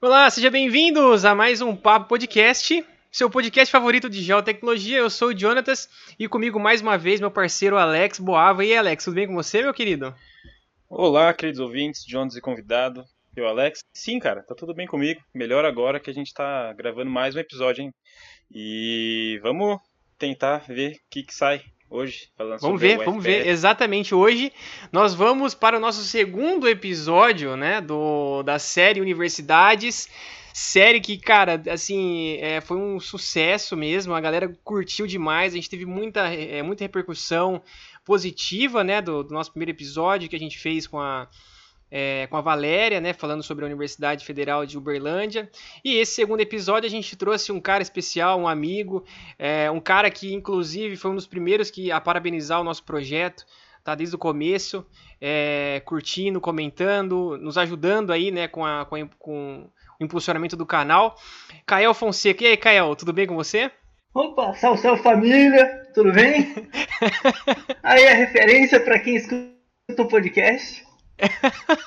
Olá, sejam bem-vindos a mais um Papo Podcast, seu podcast favorito de geotecnologia. Eu sou o Jonatas e comigo mais uma vez meu parceiro Alex Boava. E aí, Alex, tudo bem com você, meu querido? Olá, queridos ouvintes, Jonas e convidado, eu, Alex. Sim, cara, tá tudo bem comigo. Melhor agora que a gente tá gravando mais um episódio, hein? E vamos tentar ver o que, que sai hoje, falando vamos sobre ver, vamos ver. Exatamente hoje nós vamos para o nosso segundo episódio, né, do da série Universidades. Série que, cara, assim, é, foi um sucesso mesmo. A galera curtiu demais. A gente teve muita, é, muita repercussão positiva, né, do, do nosso primeiro episódio que a gente fez com a é, com a Valéria, né, falando sobre a Universidade Federal de Uberlândia. E esse segundo episódio a gente trouxe um cara especial, um amigo, é, um cara que inclusive foi um dos primeiros que a parabenizar o nosso projeto, tá desde o começo, é, curtindo, comentando, nos ajudando aí, né, com, a, com, a, com o impulsionamento do canal. Cael Fonseca, e aí, Cael, tudo bem com você? Opa, salve, salve família, tudo bem? aí a referência para quem escuta o podcast.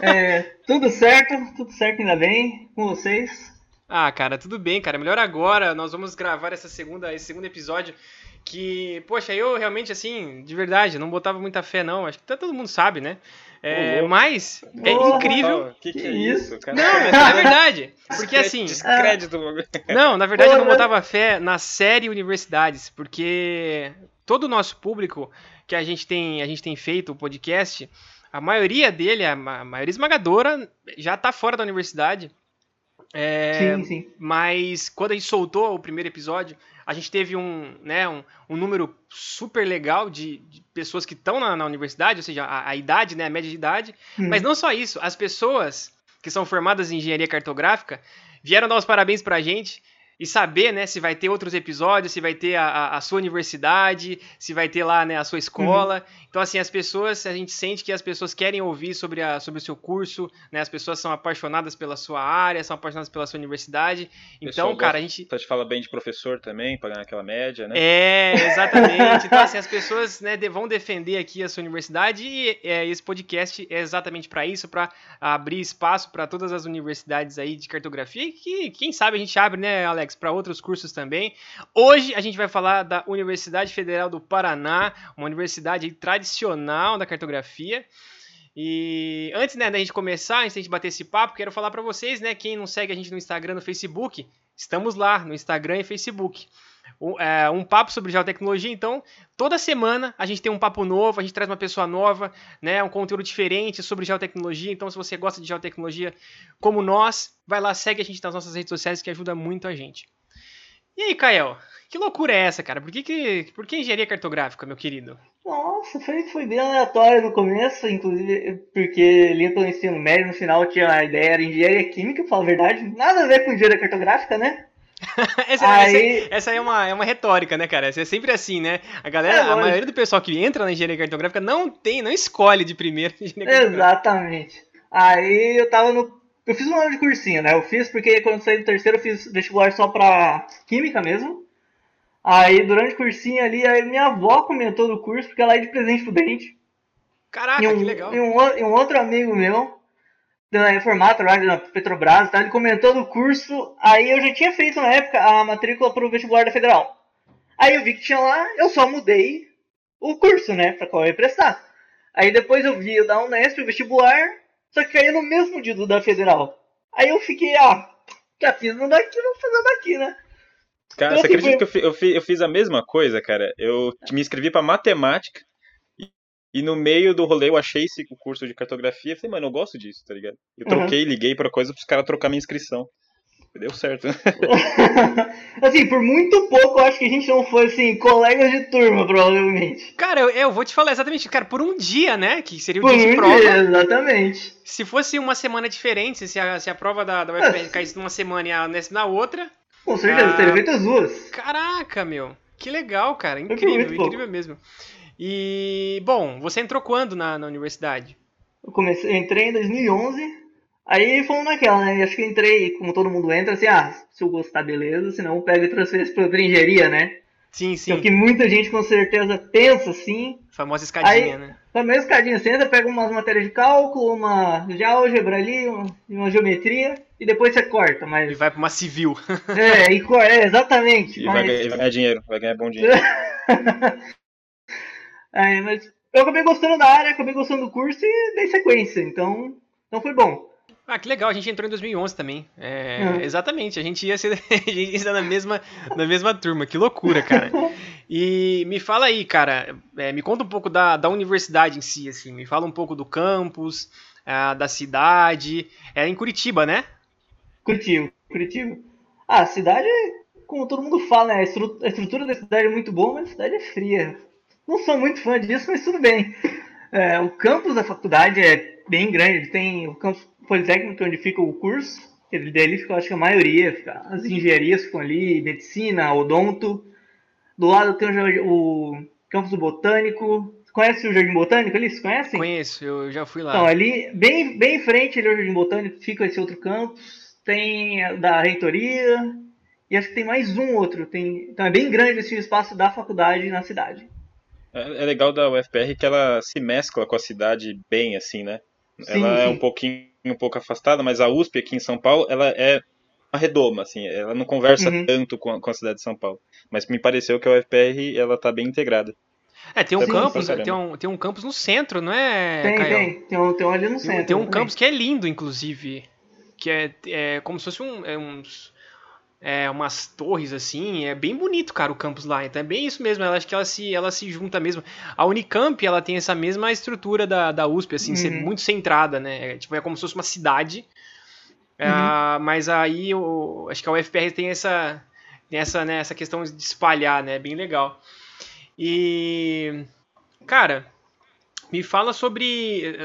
É, tudo certo, tudo certo ainda bem com vocês. Ah, cara, tudo bem, cara. Melhor agora. Nós vamos gravar essa segunda, esse segundo episódio que, poxa, eu realmente, assim, de verdade, não botava muita fé, não. Acho que todo mundo sabe, né? É, mas é incrível. O que, que, é isso, cara? Não, mas é verdade. Porque assim. Descrédito. Não, na verdade eu não botava fé na série Universidades, porque todo o nosso público que a gente tem, a gente tem feito o podcast, a maioria dele, a maioria esmagadora, já está fora da universidade. É, sim, sim. Mas quando a gente soltou o primeiro episódio, a gente teve um, né, um, um número super legal de, de pessoas que estão na, na, universidade, ou seja, a, a, idade, né, a média de idade. Hum. Mas não só isso, as pessoas que são formadas em engenharia cartográfica vieram dar os parabéns para a gente e saber, né, se vai ter outros episódios, se vai ter a, a, sua universidade, se vai ter lá, né, a sua escola. Uhum. Então, assim, as pessoas, a gente sente que as pessoas querem ouvir sobre, a, sobre o seu curso, né, as pessoas são apaixonadas pela sua área, são apaixonadas pela sua universidade. Então, cara, a gente... A gente fala bem de professor também, para ganhar aquela média, né? É, exatamente. então, assim, as pessoas, né, vão defender aqui a sua universidade e é, esse podcast é exatamente para isso, para abrir espaço para todas as universidades aí de cartografia, que quem sabe a gente abre, né, Alex? Para outros cursos também. Hoje a gente vai falar da Universidade Federal do Paraná, uma universidade tradicional da cartografia. E antes né, da gente começar, antes da gente bater esse papo, quero falar para vocês, né, quem não segue a gente no Instagram, no Facebook, estamos lá no Instagram e Facebook. Um, é, um, papo sobre geotecnologia. Então, toda semana a gente tem um papo novo, a gente traz uma pessoa nova, né, um conteúdo diferente sobre geotecnologia. Então, se você gosta de geotecnologia como nós, vai lá, segue a gente nas nossas redes sociais que ajuda muito a gente. E aí, Kael, que loucura é essa, cara? Por que, que, por que engenharia cartográfica, meu querido? Nossa, foi, foi bem aleatório no começo, inclusive porque ali pelo ensino médio, no final tinha a ideia, era engenharia química, pra falar a verdade, nada a ver com engenharia cartográfica, né? essa, aí... essa, essa, é, uma, é uma retórica, né, cara? Essa é sempre assim, né? A galera, é, a maioria do pessoal que entra na engenharia cartográfica não tem, não escolhe de primeira Exatamente. Aí eu tava no eu fiz um ano de cursinho, né? Eu fiz porque quando saí do terceiro eu fiz vestibular só pra química mesmo. Aí durante o cursinho ali, aí minha avó comentou do curso porque ela é de presente pro dente. Caraca, um, que legal. E um, e um outro amigo meu, da formado, trabalha na Petrobras, tá? ele comentou do curso, aí eu já tinha feito na época a matrícula pro vestibular da Federal. Aí eu vi que tinha lá, eu só mudei o curso, né, pra qual eu ia prestar. Aí depois eu vi o da Unesp, o vestibular, só que caiu no mesmo dia do da Federal. Aí eu fiquei, ah, já fiz no daqui, vou fazer daqui, né? Cara, então, você assim, acredita foi... que eu fiz, eu, fiz, a mesma coisa, cara? Eu me inscrevi pra matemática e, no meio do rolê eu achei esse curso de cartografia e falei, mano, eu gosto disso, tá ligado? Eu troquei, uhum. liguei pra coisa pros caras trocar minha inscrição. Deu certo. assim, por muito pouco eu acho que a gente não foi, assim, colegas de turma, provavelmente. Cara, eu, eu vou te falar exatamente, cara, por um dia, né? Que seria o por dia um de prova. Dia, exatamente. Se fosse uma semana diferente, se a, se a prova da, da UFR caísse numa semana e a Unesp na outra. Com certeza, ah, teria feito as duas. Caraca, meu. Que legal, cara. Incrível, incrível pouco. mesmo. E, bom, você entrou quando na, na universidade? Eu comecei, entrei em 2011. Aí fomos naquela, né? Acho que eu entrei, como todo mundo entra, assim, ah, se eu gostar, beleza, senão eu pego e transfiro pra outra engenharia, né? Sim, sim. Então, que muita gente com certeza pensa assim. Famosa escadinha, Aí- né? Na mesma escadinha, você entra, pega umas matérias de cálculo, uma de álgebra ali, uma, uma geometria, e depois você corta, E mas. vai pra uma civil. É, e é exatamente. E vai, mas- ganhar- e vai ganhar dinheiro, vai ganhar bom dinheiro. É, mas eu acabei gostando da área, acabei gostando do curso e dei sequência, então, então foi bom. Ah, que legal, a gente entrou em 2011 também. É, Uhum. Exatamente, a gente ia ser a gente ia estar na mesma, na mesma turma, que loucura, cara. E me fala aí, cara, é, me conta um pouco da, da universidade em si, assim, me fala um pouco do campus, ah, da cidade. É em Curitiba, né? Curitiba, Curitiba. Ah, a cidade, como todo mundo fala, né? A, a estrutura da cidade é muito boa, mas a cidade é fria. Não sou muito fã disso, mas tudo bem. É, o campus da faculdade é bem grande. Ele tem o campus politécnico, onde fica o curso. Ele dele fica, acho que a maioria. Fica, as engenharias ficam ali, medicina, odonto. Do lado tem o, o campus do botânico. Conhece o Jardim Botânico ali? Vocês conhecem? Conheço, eu já fui lá. Então, ali, bem, bem em frente ali ao Jardim Botânico, fica esse outro campus. Tem da reitoria. E acho que tem mais um outro. Tem, então é bem grande esse espaço da faculdade na cidade. É, é legal da UFPR que ela se mescla com a cidade bem, assim, né? Sim, ela é sim. um pouquinho um pouco afastada, mas a USP aqui em São Paulo, ela é uma redoma, assim, ela não conversa Uhum. tanto com a, com a cidade de São Paulo. Mas me pareceu que a UFPR, ela tá bem integrada. É, tem um Sim, campus, tem um, tem um campus no centro, não é, tem, Caio? tem. Tem um, tem um ali no Tem, centro. tem um também. campus que é lindo, inclusive. Que é, é como se fosse um, é uns, é, umas torres assim. É bem bonito, cara, o campus lá. Então é bem isso mesmo. Ela, acho que ela se, ela se junta mesmo. A Unicamp, ela tem essa mesma estrutura da, da USP, assim, ser Uhum. muito centrada, né? É, tipo, é como se fosse uma cidade. Uhum. Ah, mas aí, eu, acho que a UFPR tem essa, tem essa, né, essa questão de espalhar, né? Bem legal. E, cara, me fala sobre,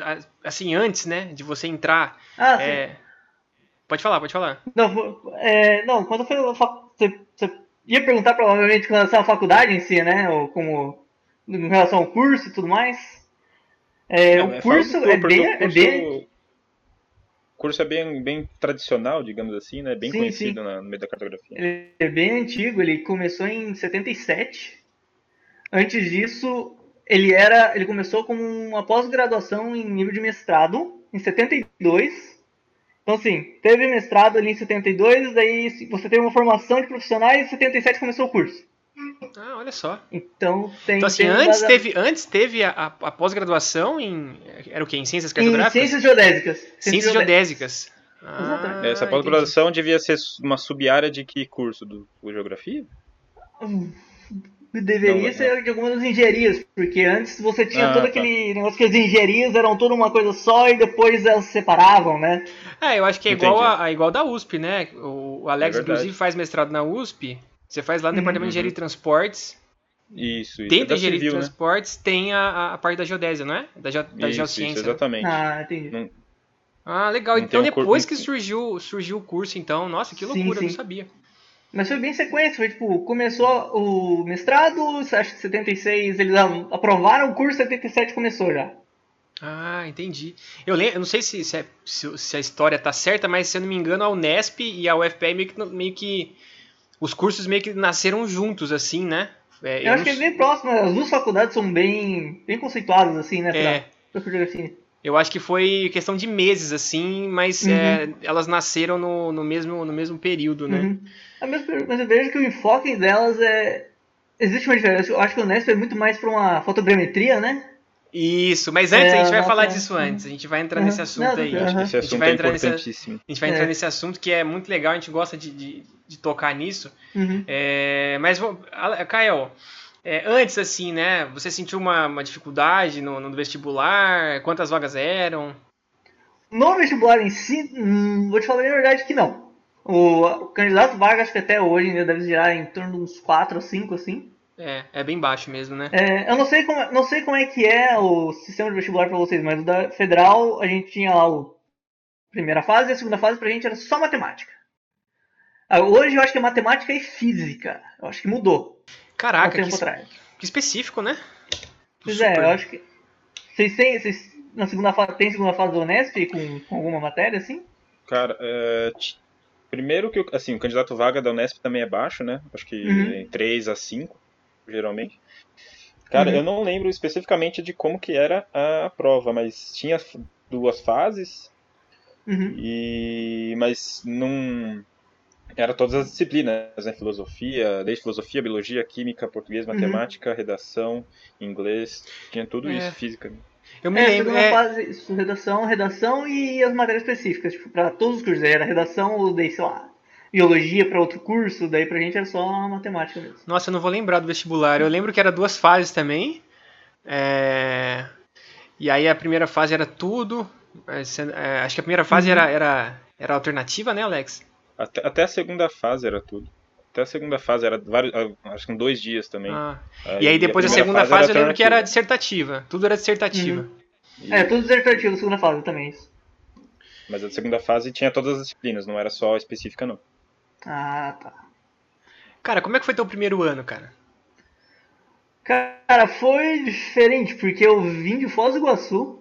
assim, antes, né, de você entrar. Ah, sim. É, Pode falar, pode falar. Não, é, não, quando foi você, você ia perguntar provavelmente com relação à faculdade em si, né? Ou como em relação ao curso e tudo mais. É, Não, o é, curso é bem, o é curso- bem O curso é bem, bem tradicional, digamos assim, né? Bem Sim, conhecido na- no meio da cartografia. Ele é bem antigo, ele começou em 77. Antes disso, ele era, ele começou como uma pós-graduação em nível de mestrado em 72. Então assim, teve mestrado ali em 72, daí você teve uma formação de profissionais e em 77 começou o curso. Ah, olha só. Então tem Então, assim, tem antes teve, antes teve a, a- a pós-graduação em. Era o quê? Em ciências em cartográficas? ciências geodésicas. Ciências geodésicas. Exatamente. Ah, Essa pós-graduação devia ser uma sub-área de que curso? Do, do Geografia? Hum, Deveria Não, ser de algumas das engenharias, porque antes você tinha Ah, todo tá. aquele negócio que as engenharias eram toda uma coisa só e depois elas se separavam, né? É, eu acho que é igual a, a igual da USP, né? O, Alex, É inclusive, faz mestrado na USP. Você faz lá no Uhum. Departamento de Engenharia e Transportes. Isso, isso. Dentro é da Engenharia de né? Transportes tem a, a parte da geodésia, não é? Da, geo, da Isso, geociência. isso, né? exatamente. Ah, entendi. Ah, legal. Não Então um depois não que surgiu, surgiu o curso, então, nossa, que Sim, loucura, eu não sim. sabia. Mas foi bem sequência, foi tipo, começou o mestrado, acho que 76, eles aprovaram o curso, 77 começou já. Ah, entendi. Eu, lembro, eu não sei se, se, é- se- a história tá certa, mas se eu não me engano, a Unesp e a UFPR meio que, meio que os cursos meio que nasceram juntos, assim, né? É, Eu, acho não que é bem próximo, as duas faculdades são bem, bem conceituadas, assim, né, É. pra, pra fotografia. Eu acho que foi questão de meses, assim, mas Uhum. é, elas nasceram no, no, mesmo, no mesmo período, né? Uhum. Ah, Mas, mas eu vejo que o enfoque delas é... Existe uma diferença, eu acho que o Unesp é muito mais pra uma fotogrametria, né? Isso, mas antes É, a gente vai nossa, falar disso uhum. antes. A gente vai entrar Uhum. nesse assunto Não, aí. Acho que Aham. esse A gente assunto vai é entrar nessa- importantíssimo. A gente vai É. entrar nesse assunto que é muito legal, a gente gosta de, de, de tocar nisso. Uhum. É, mas, Kael, é, antes assim, né? Você sentiu uma, uma dificuldade no, no vestibular? Quantas vagas eram? No vestibular em si, hum, vou te falar a verdade que não. O, o candidato vaga, acho que até hoje ainda deve girar em torno de uns 4 ou 5, assim. É, é bem baixo mesmo, né? É, eu não sei, como, não sei como é que é o sistema de vestibular pra vocês, mas o da Federal a gente tinha lá o primeira fase e a segunda fase pra gente era só matemática. Ah, Hoje eu acho que é matemática e física. Eu acho que mudou há um Caraca, tempo que, atrás. que específico, né? Pois é, Super. eu acho que. Vocês têm. Vocês na segunda fase, tem segunda fase do Unesp com, com alguma matéria, assim? Cara, é, t- primeiro que o- assim, o candidato vaga da Unesp também é baixo, né? Acho que Uhum. em 3 a 5, geralmente. Cara, Uhum. eu não lembro especificamente de como que era a prova, mas tinha duas fases, Uhum. e mas não era todas as disciplinas, né? Filosofia, desde filosofia, biologia, química, português, Uhum. matemática, redação, inglês, tinha tudo É. isso, física. Eu me É, lembro. é, fase, isso, redação, redação e as matérias específicas, tipo, pra todos os cursos. Aí Era redação, ou daí, sei lá, biologia pra outro curso, daí pra gente era só matemática mesmo. Nossa, eu não vou lembrar do vestibular. Eu lembro que era duas fases também. É, E aí a primeira fase era tudo. é, é, Acho que a primeira fase Uhum. era, era, era alternativa, né, Alex? Até, até a segunda fase era tudo. Até a segunda fase era vários, ah, acho que em dois dias também. Ah, E aí depois da segunda fase, eu lembro que era dissertativa. Tudo era dissertativa. E- É, tudo dissertativo, segunda fase também. isso. Mas a segunda fase tinha todas as disciplinas, não era só específica não. Ah, tá. Cara, como é que foi teu primeiro ano, cara? Cara, foi diferente, porque eu vim de Foz do Iguaçu.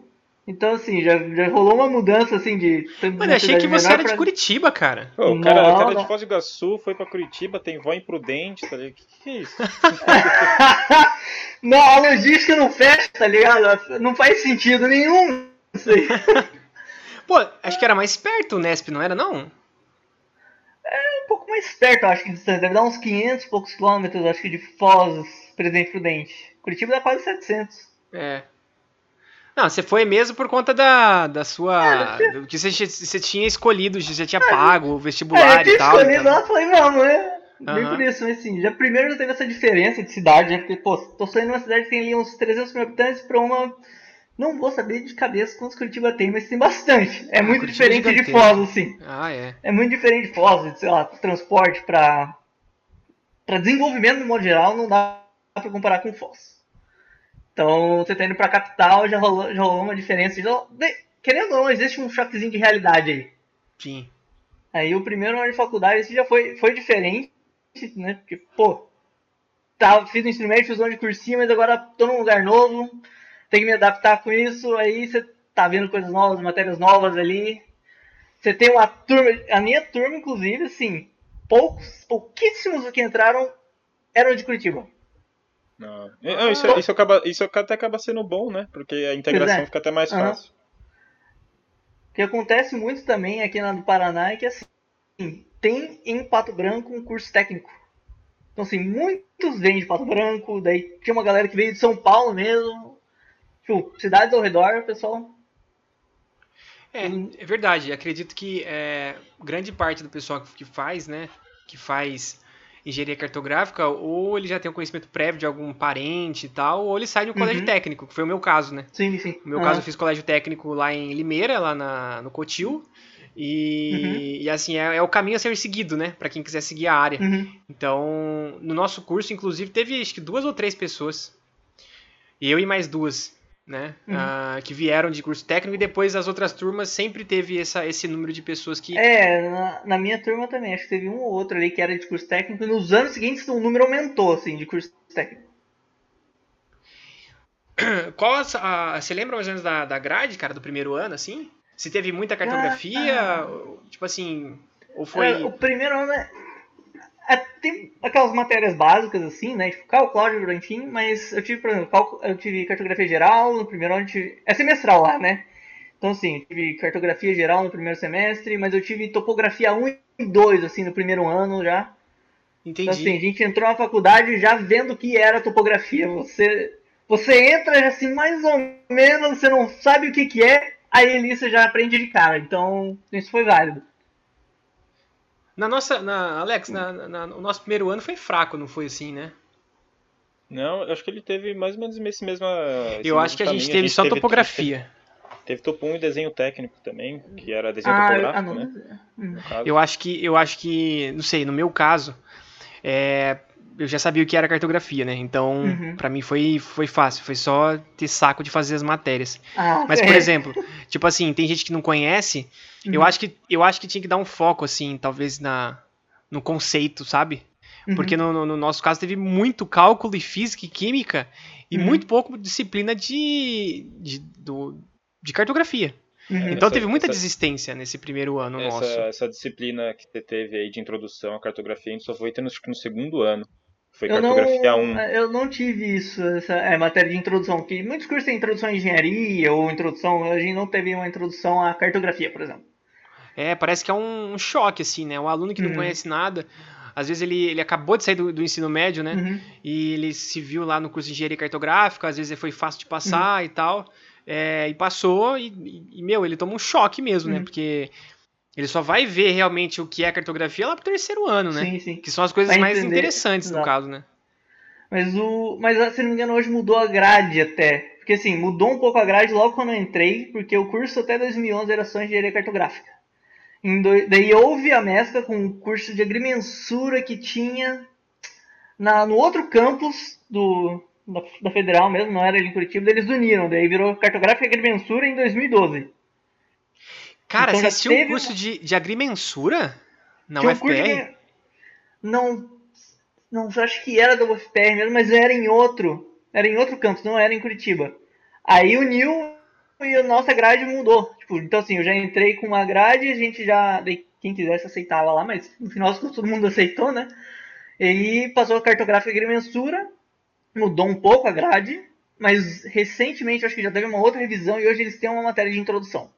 Então, assim, já, já rolou uma mudança, assim, de... Mano, eu achei que você era de Curitiba, cara. Pô, o cara, o Não, cara não. de Foz do Iguaçu foi pra Curitiba, tem vó imprudente, tá ligado? Que que é isso? não, a logística não fecha, tá ligado? Não faz sentido nenhum isso aí. Pô, acho que era mais perto o Nesp, não era, não? um pouco mais perto, acho que distância. Deve dar uns 500 e poucos quilômetros, acho que de Foz, Presidente Prudente. Curitiba dá quase 700. É. Não, você foi mesmo por conta da, da sua. do que você, você tinha escolhido, você tinha pago o É, vestibular eu tinha e tal. escolhido então- lá, falei, vamos, né? Bem Aham. por isso, mas assim, já primeiro já teve essa diferença de cidade, né? Porque, pô, tô saindo de uma cidade que tem ali uns 300 mil habitantes pra uma... Não vou saber de cabeça quantos Curitiba tem, mas tem bastante. É Ah, muito Curitiba é diferente de. Foz, assim. Ah, é. É muito diferente de Foz, de, sei lá, transporte pra... Pra desenvolvimento no modo geral, não dá pra comparar com Foz. Então, você tá indo pra capital, já rolou, já rolou uma diferença. Já, de- querendo ou não, existe um choquezinho de realidade aí. Sim. Aí o primeiro ano de faculdade esse já foi, foi diferente, né? Porque, pô, tá, fiz o ensino médio, fiz um ano de cursinho, mas agora tô num lugar novo, tenho que me adaptar com isso, aí você tá vendo coisas novas, matérias novas ali. Você tem uma turma, a minha turma, inclusive, assim, poucos, pouquíssimos que entraram eram de Curitiba. Não. Não, isso, isso, acaba, isso até acaba sendo bom, né? Porque a integração é. fica até mais Aham. fácil. O que acontece muito também aqui na do Paraná é que assim, tem em Pato Branco um curso técnico. Então assim, muitos vêm de Pato Branco, daí tinha uma galera que veio de São Paulo mesmo. Tipo, cidades ao redor, pessoal. É, é verdade. Acredito que é, grande parte do pessoal que faz, né? Que faz engenharia cartográfica, ou ele já tem um conhecimento prévio de algum parente e tal, ou ele sai de um colégio Uhum. técnico, que foi o meu caso, né? Sim, sim. No meu Ah, caso, eu fiz colégio técnico lá em Limeira, lá na, no Cotil. E, Uhum. e assim, é, é o caminho a ser seguido, né? Pra quem quiser seguir a área. uhum. Então, no nosso curso, inclusive, teve acho que duas ou três pessoas. Eu e mais duas, né? Uhum. ah, que vieram de curso técnico e depois as outras turmas sempre teve essa, esse número de pessoas que. É, na, na minha turma também, acho que teve um ou outro ali que era de curso técnico, e nos anos seguintes o número aumentou, assim, de curso técnico. Qual a, a- você lembra mais ou menos da, da grade, cara, do primeiro ano, assim? Se teve muita cartografia, Ah. tipo assim, ou foi. É, o primeiro ano é, é- tem aquelas matérias básicas assim, né? Tipo cálculo, álgebra, enfim, mas eu tive, por exemplo, cálculo, eu tive cartografia geral no primeiro ano, tive, é semestral lá, né? Então assim, eu tive cartografia geral no primeiro semestre, mas eu tive topografia 1 e 2 assim no primeiro ano já. Entendi. Então assim, a gente entrou na faculdade já vendo o que era topografia. Você você entra assim mais ou menos, você não sabe o que que é, aí ali você já aprende de cara. Então, isso foi válido. Na nossa. Na, Alex, na, na- o nosso primeiro ano foi fraco, não foi assim, né? Não, eu acho que ele teve mais ou menos esse mesmo. esse Eu mesmo acho que a gente teve só teve- topografia. Teve topo 1 e desenho técnico também, que era desenho Ah, eu- topográfico, ah, né? Hum. Eu acho que, eu acho que, não sei, no meu caso, é, eu já sabia o que era cartografia, né? Então, Uhum. pra mim foi, foi fácil, foi só ter saco de fazer as matérias. Ah, Mas, por é. exemplo, tipo assim, tem gente que não conhece, eu Uhum. acho que eu acho que tinha que dar um foco, assim, talvez na, no conceito, sabe? Uhum. Porque no, no- no nosso caso teve muito cálculo e física e química e Uhum. muito pouco disciplina de, de, do, de cartografia. Uhum. Então Essa- teve muita essa- desistência nesse primeiro ano Essa, nosso. essa disciplina que você teve aí de introdução à cartografia, a gente só foi tendo acho que no segundo ano. Foi Eu não, cartografia 1. eu não tive isso, essa é, matéria de introdução, que muitos cursos têm introdução à engenharia ou introdução, a gente não teve uma introdução à cartografia, por exemplo. É, parece que é um, um choque, assim, né? O aluno que não Uhum. conhece nada, às vezes ele, ele acabou de sair do, do ensino médio, né? Uhum. E ele se viu lá no curso de engenharia cartográfica, às vezes foi fácil de passar e tal. é, e passou, e, e, meu, ele toma um choque mesmo, né? Uhum. Porque ele só vai ver realmente o que é cartografia lá pro terceiro ano, né? Sim, sim. Que são as coisas Vai mais entender, interessantes no exato. caso, né? Mas o. Mas se não me engano, hoje mudou a grade até. Porque assim, mudou um pouco a grade logo quando eu entrei, porque o curso até 2011 era só engenharia cartográfica. Doi- Daí houve a mescla com o curso de agrimensura que tinha na, no outro campus do, da, da Federal mesmo, não era ali em Curitiba, eles uniram, daí virou cartográfica e agrimensura em 2012. Cara, Então você assistiu um teve curso de, de agrimensura na Tinha um UFPR? Não, não acho que era da UFPR mesmo, mas era em outro. Era em outro campus, não era em Curitiba. Aí uniu e a nossa grade mudou. Tipo, então assim, eu já entrei com uma grade, a gente já. Quem quisesse aceitava lá, mas no final todo mundo aceitou, né? E passou a cartográfica agrimensura, mudou um pouco a grade, mas recentemente acho que já teve uma outra revisão e hoje eles têm uma matéria de introdução.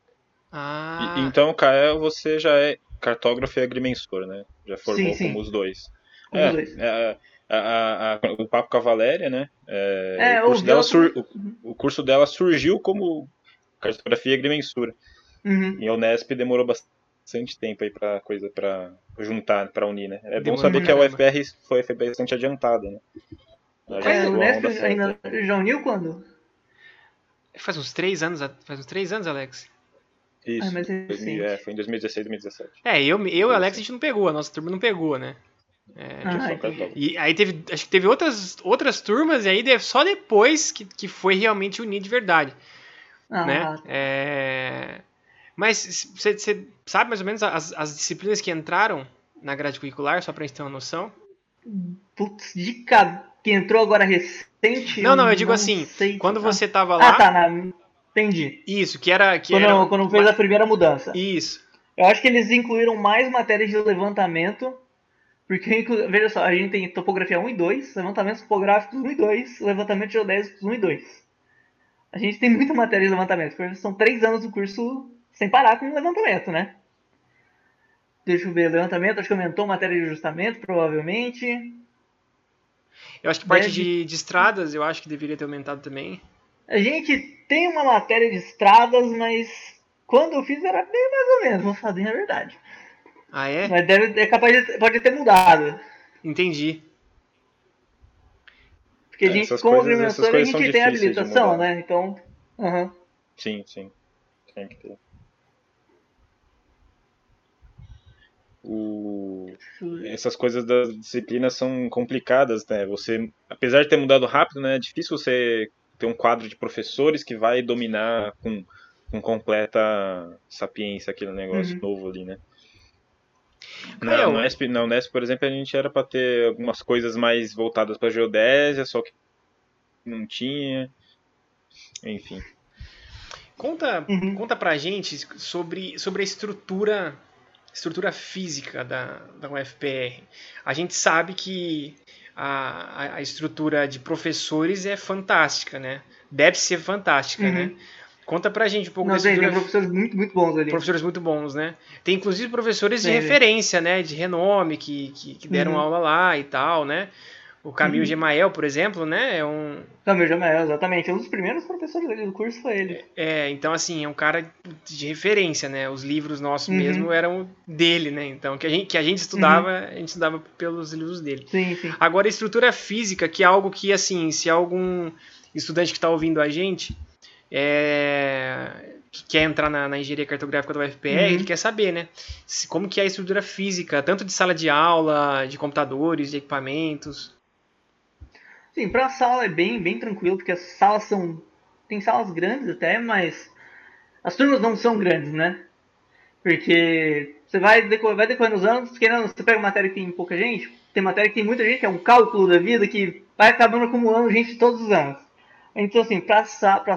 Ah, E- então, Kael, você já é cartógrafo e agrimensor, né? Já formou Sim, sim. como os dois. Como é, os dois. é, a- a- a- o papo com a Valéria, né? É, É, o, curso dela ela- sur- o- o curso dela surgiu como cartografia e agrimensura. Uhum. Em Unesp demorou bastante tempo aí pra coisa para juntar, pra unir, né? É bom saber que a. UFR foi, foi bastante adiantada, né? Pegou a Unesp ainda já uniu quando? faz uns três anos, faz uns três anos, Alex. Isso, Ah, mas é 2000, recente. é, foi em 2016, 2017. É, eu, eu e o Alex a gente não pegou, a nossa turma não pegou, né? É, Ah. E aí teve, acho que teve outras, outras turmas, e aí só depois que, que foi realmente unir de verdade, Ah, né? É, Mas você sabe mais ou menos as, as disciplinas que entraram na grade curricular, só pra gente ter uma noção? Putz, de cara. Que entrou agora recente. Não, não, eu digo assim, sei. Quando Ah, você tava lá, Ah, tá, na... entendi. isso, que era... Que Quando, era quando fez a primeira mudança. Isso. Eu acho que eles incluíram mais matérias de levantamento. Porque, veja só, a gente tem topografia 1 e 2, levantamentos topográficos 1 e 2, levantamentos geodésicos 1 e 2. A gente tem muita matéria de levantamento, porque são três anos do curso sem parar com levantamento, né? Deixa eu ver, levantamento, acho que aumentou matéria de ajustamento, provavelmente. Eu acho que parte Deve- de, de estradas, eu acho que deveria ter aumentado também. A gente tem uma matéria de estradas, mas quando eu fiz era bem mais ou menos, vou fazer a verdade. Ah, é? Mas deve, é capaz de, pode ter mudado. Entendi. Porque a É, gente, essas como coisas- a gente tem habilitação, né? Então. Sim, sim. Tem que ter. O... Essas coisas das disciplinas são complicadas, né? Você, apesar de ter mudado rápido, né? É difícil você ter um quadro de professores que vai dominar com, com completa sapiência aquele negócio Uhum. novo ali, né? Cara, Na eu- Unesp, na Unesp, por exemplo, a gente era para ter algumas coisas mais voltadas para geodésia, só que não tinha. Enfim. Conta, Uhum. conta pra gente sobre, sobre a estrutura estrutura física da, da UFPR. A gente sabe que a, a- estrutura de professores é fantástica, né? Deve ser fantástica, Uhum. né? Conta pra gente um pouco Não, da tem, tem professores muito, muito bons ali. professores muito bons, né? Tem inclusive professores de Tem, referência, né? De renome, que, que, que deram Uhum. aula lá e tal, né? O Camil Uhum. Gemael, por exemplo, né? É um, Camil Jamael, exatamente. Um dos primeiros professores ali do curso foi ele. É, então assim, é um cara de referência, né? Os livros nossos Uhum. mesmo eram dele, né? Então, que a gente, que a gente estudava, a gente estudava pelos livros dele. Sim, sim. Agora, a estrutura física, que é algo que, assim, se algum estudante que está ouvindo a gente é, que quer entrar na, na engenharia cartográfica da UFPR, Uhum. ele quer saber, né? se- como que é a estrutura física, tanto de sala de aula, de computadores, de equipamentos. Sim, pra sala é bem, bem tranquilo, porque as salas são. Tem salas grandes até, mas as turmas não são grandes, né? Porque você vai, deco- vai decorando os anos, querendo, você pega matéria que tem pouca gente, tem matéria que tem muita gente, é um cálculo da vida, que vai acabando acumulando gente todos os anos. Então, assim, para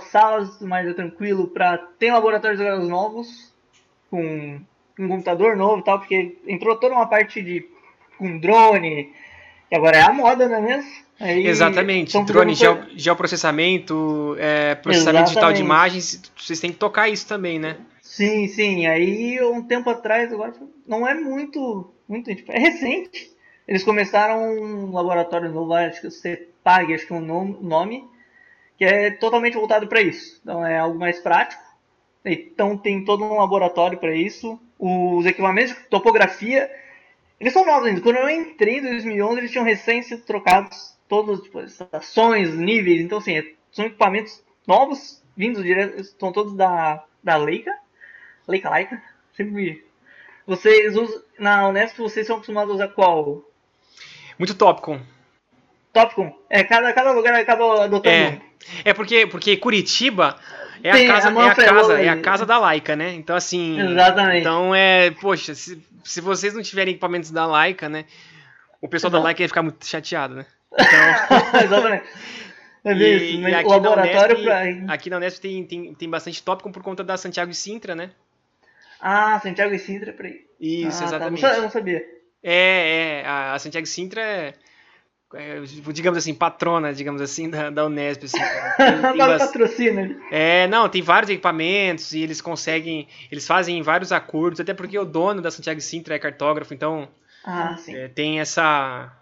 salas mais é tranquilo, pra, tem laboratórios novos, com um computador novo e tal, porque entrou toda uma parte de com drone, que agora é a moda, não é mesmo? Aí, Exatamente, drone, geo, geoprocessamento, é, processamento Exatamente. digital de imagens, vocês têm que tocar isso também, né? Sim, sim. Aí um tempo atrás, agora não é muito, muito tipo, é recente. Eles começaram um laboratório novo, acho que você pague, acho que é um nome, que é totalmente voltado para isso. Então é algo mais prático. Então tem todo um laboratório para isso. Os equipamentos de topografia, eles são novos ainda. Quando eu entrei em 2011, eles tinham recém sido trocados todas tipo, estações, níveis. Então assim, são equipamentos novos, vindos direto, estão todos da, da Leica. Leica, Leica, sempre me... Vocês usam, na Unesp, vocês são acostumados a usar qual? Muito Topcon. Topcon? É, cada, cada lugar acaba adotando é. É porque, porque Curitiba é a, casa, a é, a casa, é a casa da Laika, né? Então, assim. Exatamente. Então, é. Poxa, se, se vocês não tiverem equipamentos da Laika, né? O pessoal Exato. da Laika ia ficar muito chateado, né? Então... Exatamente. É e, e aqui, laboratório na Unesp, pra... aqui na Unesp tem, tem, tem bastante tópico por conta da Santiago e Sintra, né? Ah, Santiago e Sintra, peraí. Isso, ah, exatamente. Tá. Eu não sabia. É, é. A Santiago e Sintra é é, digamos assim, patrona, digamos assim, da, da Unesp. Assim, tem, patrocina. É, não, tem vários equipamentos e eles conseguem, eles fazem vários acordos, até porque o dono da Santiago Sintra é cartógrafo, então ah, é, tem essa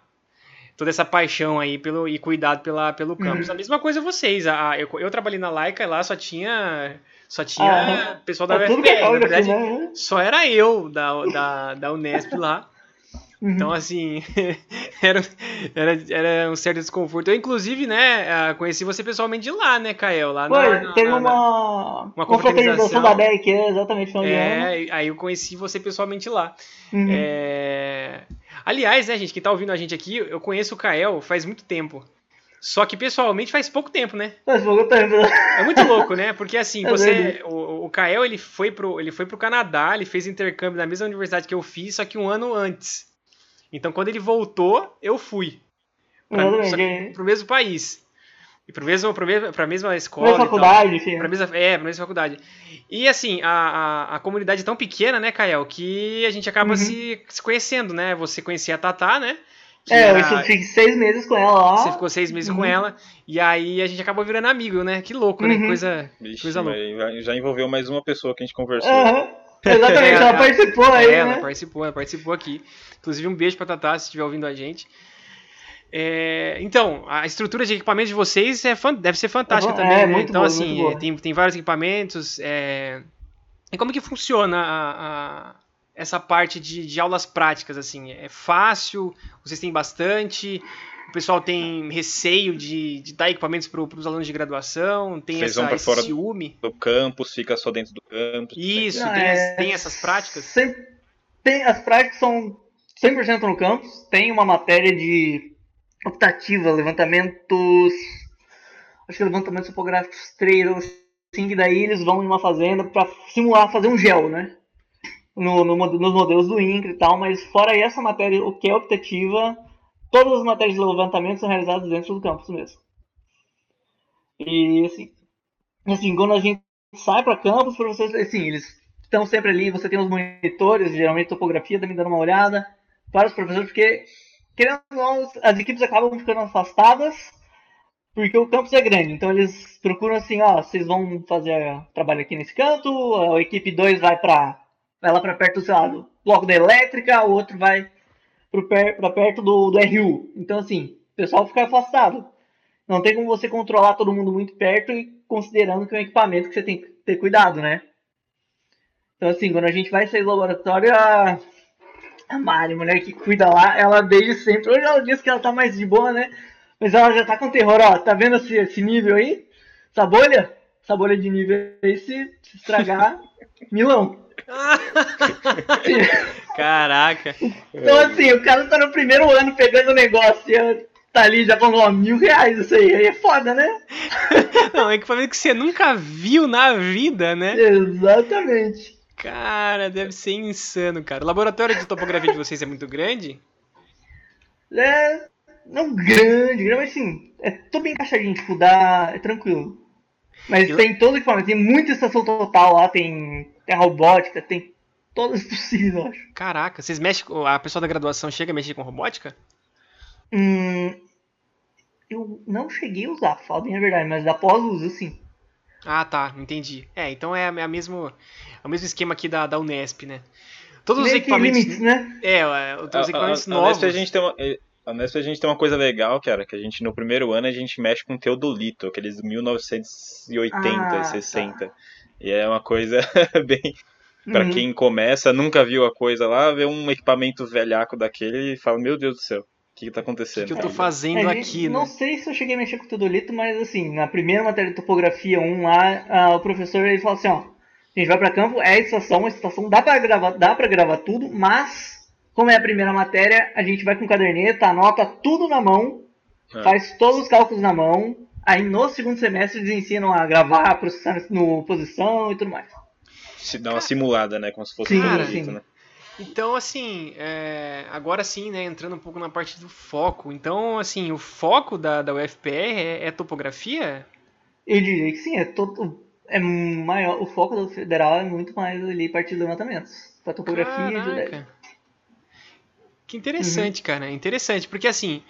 toda essa paixão aí pelo, e cuidado pela, pelo campus. Uhum. A mesma coisa vocês, a, eu, eu trabalhei na Laica e lá só tinha só tinha ah, pessoal da é UFPR, na verdade, né? só era eu da, da, da Unesp lá. Então, uhum. assim, era, era, era um certo desconforto. Eu, inclusive, né, conheci você pessoalmente de lá, né, Kael? Lá Foi, na, na, teve na, uma, uma confraternização da BEC, é, exatamente. É, aí eu conheci você pessoalmente lá. Uhum. É... Aliás, né, gente, quem tá ouvindo a gente aqui, eu conheço o Kael faz muito tempo. Só que pessoalmente faz pouco tempo, né? Faz pouco tempo. É muito louco, né? Porque assim, é você. O, o Kael ele foi, pro, ele foi pro Canadá, ele fez intercâmbio na mesma universidade que eu fiz, só que um ano antes. Então, quando ele voltou, eu fui. Pra, pro mesmo país. E pro mesmo, pro mesmo, pra mesma escola. Pra faculdade, enfim. Pra mesma, é, pra mesma faculdade. E assim, a, a, a, comunidade é tão pequena, né, Kael, que a gente acaba uhum. se, se conhecendo, né? Você conhecia a Tatá, né? é, era... eu fiquei seis meses com ela lá. Você ficou seis meses uhum. com ela. E aí a gente acabou virando amigo, né? Que louco, né? uhum. né? Coisa, Vixe, coisa louca. Já envolveu mais uma pessoa que a gente conversou. Uhum. Exatamente, é, ela participou aí. É, ela né? participou, ela participou aqui. Inclusive, um beijo pra Tatá se estiver ouvindo a gente. É, então, a estrutura de equipamentos de vocês é, deve ser fantástica é, também, é, né? Então, boa, assim, tem, tem vários equipamentos. É, e como que funciona a, a, essa parte de, de aulas práticas, assim? É fácil? Vocês têm bastante? O pessoal tem receio de, de dar equipamentos para os alunos de graduação, tem Vocês essa, vão esse fora ciúme. Do campus, fica só dentro do campus. Isso, Não, tem, é... tem, essas práticas? Sempre, tem, as práticas são 100% no campus, tem uma matéria de optativa, levantamentos, acho que levantamentos topográficos 3 ou assim, que daí eles vão em uma fazenda para simular fazer um gel, né? No, no, nos modelos do INCRE e tal, mas fora essa matéria, o que é optativa, todas as matérias de levantamento são realizadas dentro do campus mesmo. E assim, assim quando a gente sai para campus, professores, assim, eles estão sempre ali, você tem os monitores, geralmente topografia, também dando uma olhada, para os professores, porque querendo ou não, as equipes acabam ficando afastadas, porque o campus é grande, então eles procuram assim, ó, vocês vão fazer trabalho aqui nesse canto, a equipe 2 vai para vai lá para perto, sei lá, do bloco da elétrica, o outro vai para perto do, do RU. Então, assim, o pessoal fica afastado. Não tem como você controlar todo mundo muito perto e considerando que é um equipamento que você tem que ter cuidado, né? Então, assim, quando a gente vai sair do laboratório, a, a Mari, mulher que cuida lá, ela desde sempre. Hoje ela disse que ela tá mais de boa, né? Mas ela já tá com terror, ó. Tá vendo esse, esse nível aí? Essa bolha? Essa bolha de nível aí, se, se estragar, milão. Caraca. Então, assim, o cara tá no primeiro ano pegando o negócio e tá ali já falando, ó, mil reais isso aí. Aí é foda, né? Não, é equipamento que você nunca viu na vida, né? Exatamente. Cara, deve ser insano, cara. O laboratório de topografia de vocês é muito grande? É, não grande, grande, mas assim, é tudo bem encaixadinho, tipo, dá. é tranquilo. Mas Eu- tem todo o equipamento, tem muita estação total lá, tem, tem a robótica, tem todas possíveis, eu acho. Caraca, vocês mexem com. A pessoa da graduação chega a mexer com robótica? Hum, eu não cheguei a usar, fala bem a verdade, mas da pós uso, sim. Ah, tá, entendi. É, então é a, é a mesmo, é o mesmo esquema aqui da, da Unesp, né? Todos os Meio que equipamentos. limites, né? É, é, os A- equipamentos a- novos. A Unesp a gente tem uma, a Unesp a gente tem uma coisa legal, cara, que a gente no primeiro ano a gente mexe com teodolito, aqueles 1980 Ah, e 60. E é uma coisa bem Pra Uhum. quem começa, nunca viu a coisa lá, vê um equipamento velhaco daquele e fala, meu Deus do céu, o que, que tá O acontecendo? que eu tô cara?" fazendo É, gente, aqui, não né? sei se eu cheguei a mexer com o Teodolito, mas assim, na primeira matéria de topografia 1 lá, ah, o professor ele fala assim, ó, a gente vai pra campo, é a estação, a estação dá pra gravar, dá pra gravar tudo, mas como é a primeira matéria, a gente vai com caderneta, anota tudo na mão, É. faz todos os cálculos na mão, aí no segundo semestre eles ensinam a gravar, processar no posição e tudo mais. Se dá uma simulada, né? Como se fosse Sim, um né? Então, assim, é, agora sim, né, entrando um pouco na parte do foco. Então, assim, o foco da, da UFPR é, é topografia? Eu diria que sim, é todo. É maior, o foco do federal é muito mais ali parte de levantamentos. Pra topografia e geodésia. Caraca. Que interessante, cara. Interessante, porque assim,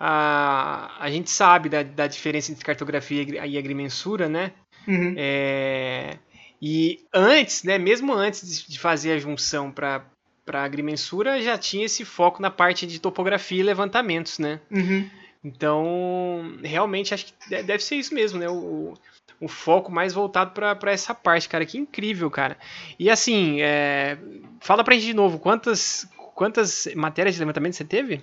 a, a gente sabe da, da diferença entre cartografia e agri- agrimensura, né? Uhum. É, e antes, né, mesmo antes de- fazer a junção para para agrimensura, já tinha esse foco na parte de topografia e levantamentos, né? Uhum. Então, realmente acho que de- deve ser isso mesmo, né? O, o foco mais voltado para essa parte, cara. Que incrível, cara. E assim, é, fala pra gente de novo, quantas, quantas matérias de levantamento você teve?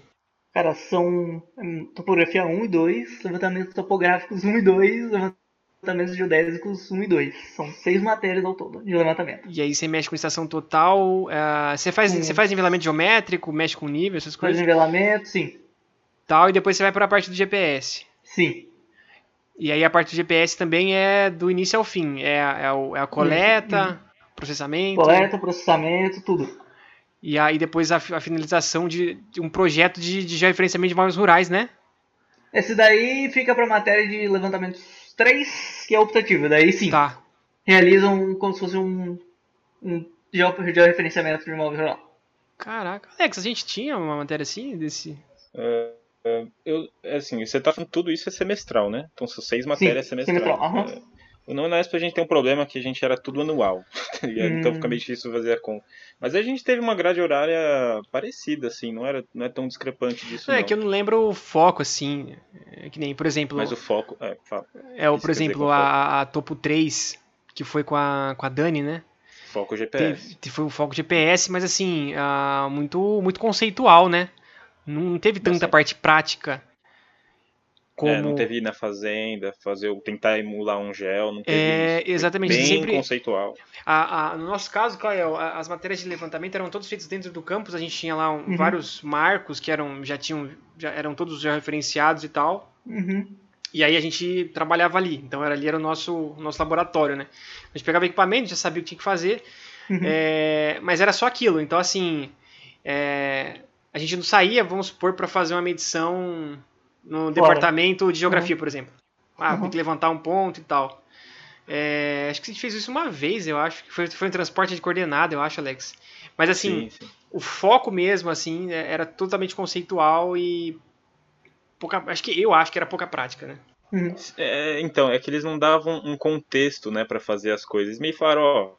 Cara, são hum, topografia 1 e 2, levantamentos topográficos 1 e 2, levantamentos geodésicos 1 e 2. São seis matérias ao todo de levantamento. E aí você mexe com estação total, ah, você, faz, Sim. você faz nivelamento geométrico, mexe com nível, essas Faz coisas nivelamento, sim. tal, e depois você vai para a parte do GPS. Sim. E aí a parte do GPS também é do início ao fim, é, é, é a coleta, processamento, Coleta, processamento, tudo. E aí depois a, a finalização de, de um projeto de, de georreferenciamento de móveis rurais, né? Esse daí fica pra matéria de levantamentos 3, que é optativo. Daí sim, Tá. realizam como se fosse um, um geo- georreferenciamento de imóvel rural. Caraca, Alex, a gente tinha uma matéria assim desse. É, é, eu, é assim, você tá falando tudo isso é semestral, né? Então são seis matérias Sim, semestrais. semestral, aham. É, o não Unesp a gente tem um problema que a gente era tudo anual, tá ligado? Então Hum. fica meio difícil fazer a conta. Mas a gente teve uma grade horária parecida, assim, não, era, não é tão discrepante disso, Não, não. é que eu não lembro o foco, assim. É que nem, por exemplo, Mas o foco, é, fala, é o, por exemplo, a, a Topo 3, que foi com a, com a Dani, né? foco GPS. Teve, foi o foco GPS, mas assim, ah, muito, muito conceitual, né? Não teve tanta Bastante. parte prática. Como... É, não teve ir na fazenda, fazer, tentar emular um gel, não teve É, isso. Exatamente, Bem sempre- conceitual. A- a- no nosso caso, a- as matérias de levantamento eram todas feitas dentro do campus. A gente tinha lá um- Uhum. vários marcos que eram já tinham já eram todos já referenciados e tal. Uhum. E aí a gente trabalhava ali. Então era ali era o nosso nosso laboratório, né? A gente pegava equipamento, já sabia o que tinha que fazer, Uhum. é, mas era só aquilo. Então assim, é, a gente não saía, vamos supor, para fazer uma medição no departamento de geografia, por exemplo. Ah, Uhum. tem que levantar um ponto e tal. É, acho que a gente fez isso uma vez, eu acho. que Foi, foi um transporte de coordenada, eu acho, Alex. Mas assim, Sim, sim. o foco mesmo, assim, é- era totalmente conceitual e. Pouca, acho que eu acho que era pouca prática, né? Uhum. É, então, é que eles não davam um contexto, né, para fazer as coisas. Eles meio falaram, ó,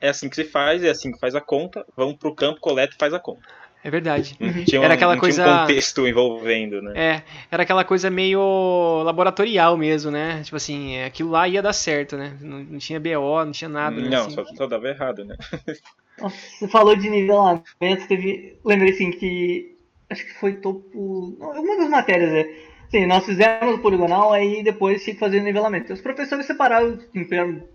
é assim que se faz, é assim que faz a conta, vamos pro campo, coleta e faz a conta. É verdade. Não Uhum. tinha, um- Era aquela não tinha coisa- um contexto envolvendo, né? É, era aquela coisa meio laboratorial mesmo, né? Tipo assim, é, aquilo lá ia dar certo, né? Não, não tinha BO, não tinha nada. né, não, assim. só, só dava errado, né? Nossa, Você falou de nivelamento, teve. Lembrei assim que. Acho que foi topo. Alguma das matérias, né? Sim, nós fizemos o poligonal, aí depois tinha que fazer o nivelamento. Os professores separaram, tem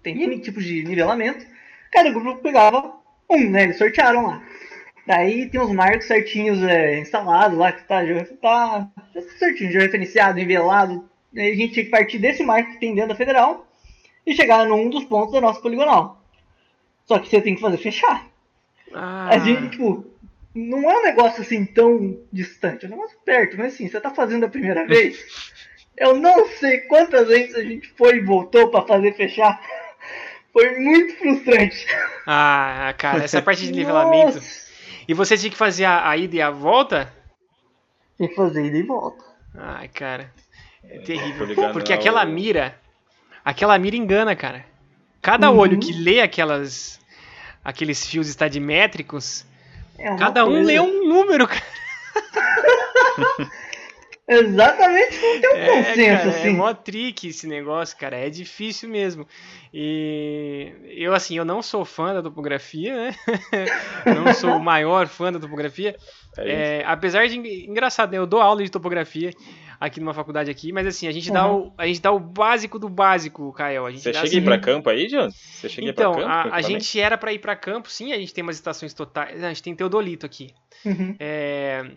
tem N tipos de nivelamento, cada grupo pegava um, né? Eles sortearam lá. Daí tem os marcos certinhos é, instalados lá, que tá, já tá certinho, já referenciado, nivelado. Aí a gente tinha que partir desse marco que tem dentro da federal e chegar num dos pontos da nossa poligonal. Só que você tem que fazer fechar. Ah, A gente, tipo, não é um negócio assim tão distante, é um negócio perto, mas assim, você tá fazendo a primeira vez. Eu não sei quantas vezes a gente foi e voltou pra fazer fechar. Foi muito frustrante. Ah, cara, essa parte de nivelamento. Nossa. E você tinha que fazer a, a ida e a volta? Tem que fazer ida e volta. Ai, cara. É terrível. Porque aquela mira. Aquela mira engana, cara. Cada Uhum. olho que lê aquelas. Aqueles fios estadimétricos, É cada um coisa- lê um número, cara. Exatamente, não tem um É, consenso cara, assim. é mó trick esse negócio, cara. É difícil mesmo. E eu, assim, eu não sou fã da topografia, né? não sou o maior fã da topografia. É. É, apesar de engraçado, né? Eu dou aula de topografia aqui numa faculdade aqui, mas assim, a gente dá Uhum. o a gente dá o básico do básico, Kael. A gente Você dá, chega a assim, ir pra campo aí, John? Você chega Então, pra campo? a, a gente era pra ir pra campo, sim, a gente tem umas estações totais. A gente tem Teodolito aqui. Uhum. É,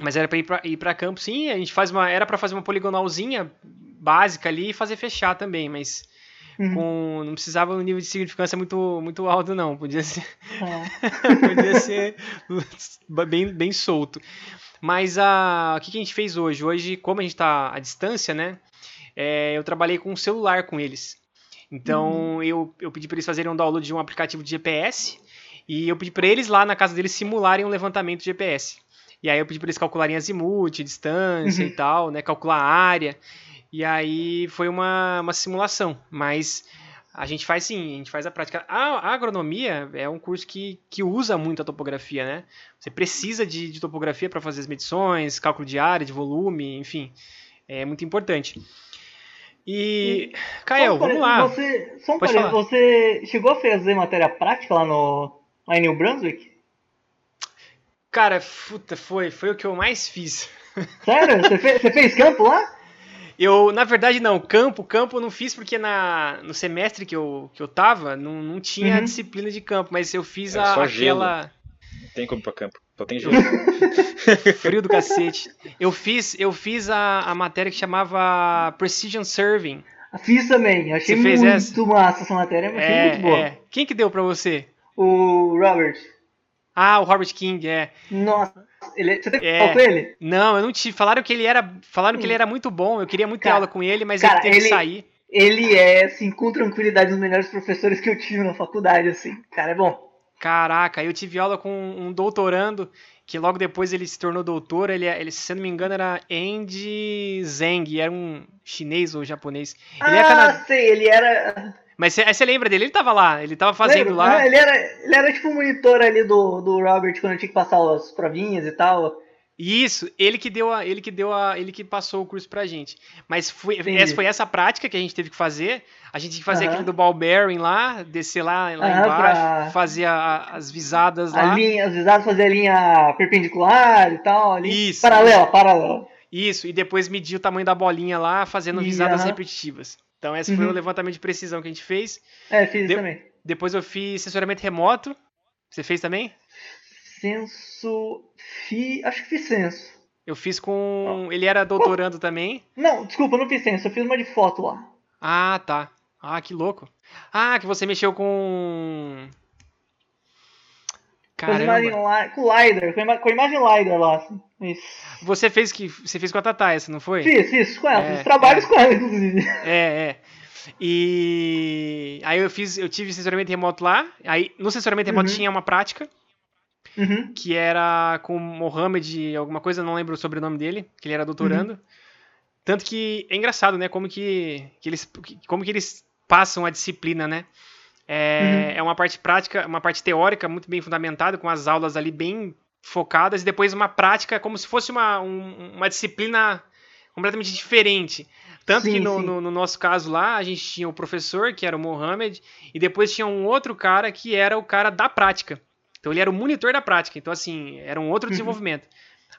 mas era pra ir pra campo, sim. A gente faz uma. Era pra fazer uma poligonalzinha básica ali e fazer fechar também, mas Uhum. com, não precisava um nível de significância muito, muito alto, não. Podia ser, É. podia ser bem, bem solto. Mas a, o que, que a gente fez hoje? Hoje, como a gente tá à distância, né? é, eu trabalhei com um celular com eles. Então eu, eu pedi para eles fazerem um download de um aplicativo de GPS e eu pedi para eles lá na casa deles simularem um levantamento de GPS. E aí eu pedi para eles calcularem azimuth, distância Uhum. e tal, né? Calcular a área. E aí foi uma, uma simulação. Mas a gente faz sim, a gente faz a prática. A, a agronomia é um curso que, que usa muito a topografia, né? Você precisa de, de topografia para fazer as medições, cálculo de área, de volume, enfim. É muito importante. E, Caio, Só um vamos lá. Você, só um Pode você chegou a fazer matéria prática lá no lá em New Brunswick? Cara, puta, foi, foi o que eu mais fiz. Sério? Você fez, você fez campo lá? Eu, na verdade, não, campo, campo eu não fiz porque na, no semestre que eu, que eu tava, não, não tinha Uhum. disciplina de campo, mas eu fiz Era a, só gelo. aquela. Não tem como ir pra campo. Só tem gelo. Frio do cacete. Eu fiz, eu fiz a, a matéria que chamava Precision Serving. Fiz também. Achei Você fez muito essa? massa essa matéria. Achei É, muito boa. é. Quem que deu pra você? O Robert. Ah, o Robert King, é. Nossa, ele, você teve É. aula com ele? Não, eu não tive. Falaram que ele era, falaram que ele era muito bom. Eu queria muito ter Cara, aula com ele, mas cara, ele teve ele- que sair. Ele é, assim, com tranquilidade, um dos melhores professores que eu tive na faculdade, assim. Cara, é bom. Caraca, eu tive aula com um doutorando que logo depois ele se tornou doutor. Ele, ele se não me engano, era Andy Zeng, era um chinês ou japonês. Ele é ah, cana... sei, ele era... Mas você lembra dele? Ele tava lá, ele tava fazendo lá. Ah, ele, era, ele era tipo o monitor ali do, do Robert quando tinha que passar as provinhas e tal. Isso, ele que deu a, ele que deu a, ele que passou o curso pra gente. Mas foi, essa foi essa prática que a gente teve que fazer. A gente tinha que fazer aquele do ball bearing lá, descer lá, lá embaixo, pra- fazer a- as visadas A lá. linha, as visadas fazer a linha perpendicular e tal. Ali. Isso, Paralela, paralela. Isso, e depois medir o tamanho da bolinha lá, fazendo E, visadas repetitivas. Então esse foi Uhum. o levantamento de precisão que a gente fez. É, fiz Deu- também. Depois eu fiz sensoramento remoto. Você fez também? Censo. Fi... Acho que fiz censo. Eu fiz com. Ele era doutorando também. Não, desculpa, não fiz censo, eu fiz uma de foto lá. Ah, tá. Ah, que louco. Ah, que você mexeu com. Com, as imagem Caramba. com LiDAR, com, ima... com a imagem LiDAR lá. Assim. Isso. Você fez que. Você fez com a Tatá, essa, não foi? Fiz, fiz com ela, É, fiz trabalhos é. com ela, inclusive. É, é. E aí eu fiz, eu tive sensoramento remoto lá. Aí no sensoramento remoto Uhum. tinha uma prática Uhum. que era com Mohamed, alguma coisa, não lembro o sobrenome dele, que ele era doutorando. Uhum. Tanto que é engraçado, né? Como que, que eles, como que eles passam a disciplina, né? É, Uhum. é uma parte prática, uma parte teórica muito bem fundamentada, com as aulas ali bem focadas, e depois uma prática como se fosse uma, um- uma disciplina completamente diferente. Tanto Sim, que no, no- no nosso caso lá, a gente tinha o professor, que era o Mohamed, e depois tinha um outro cara que era o cara da prática. Então ele era o monitor da prática. Então, assim, era um outro Uhum. desenvolvimento.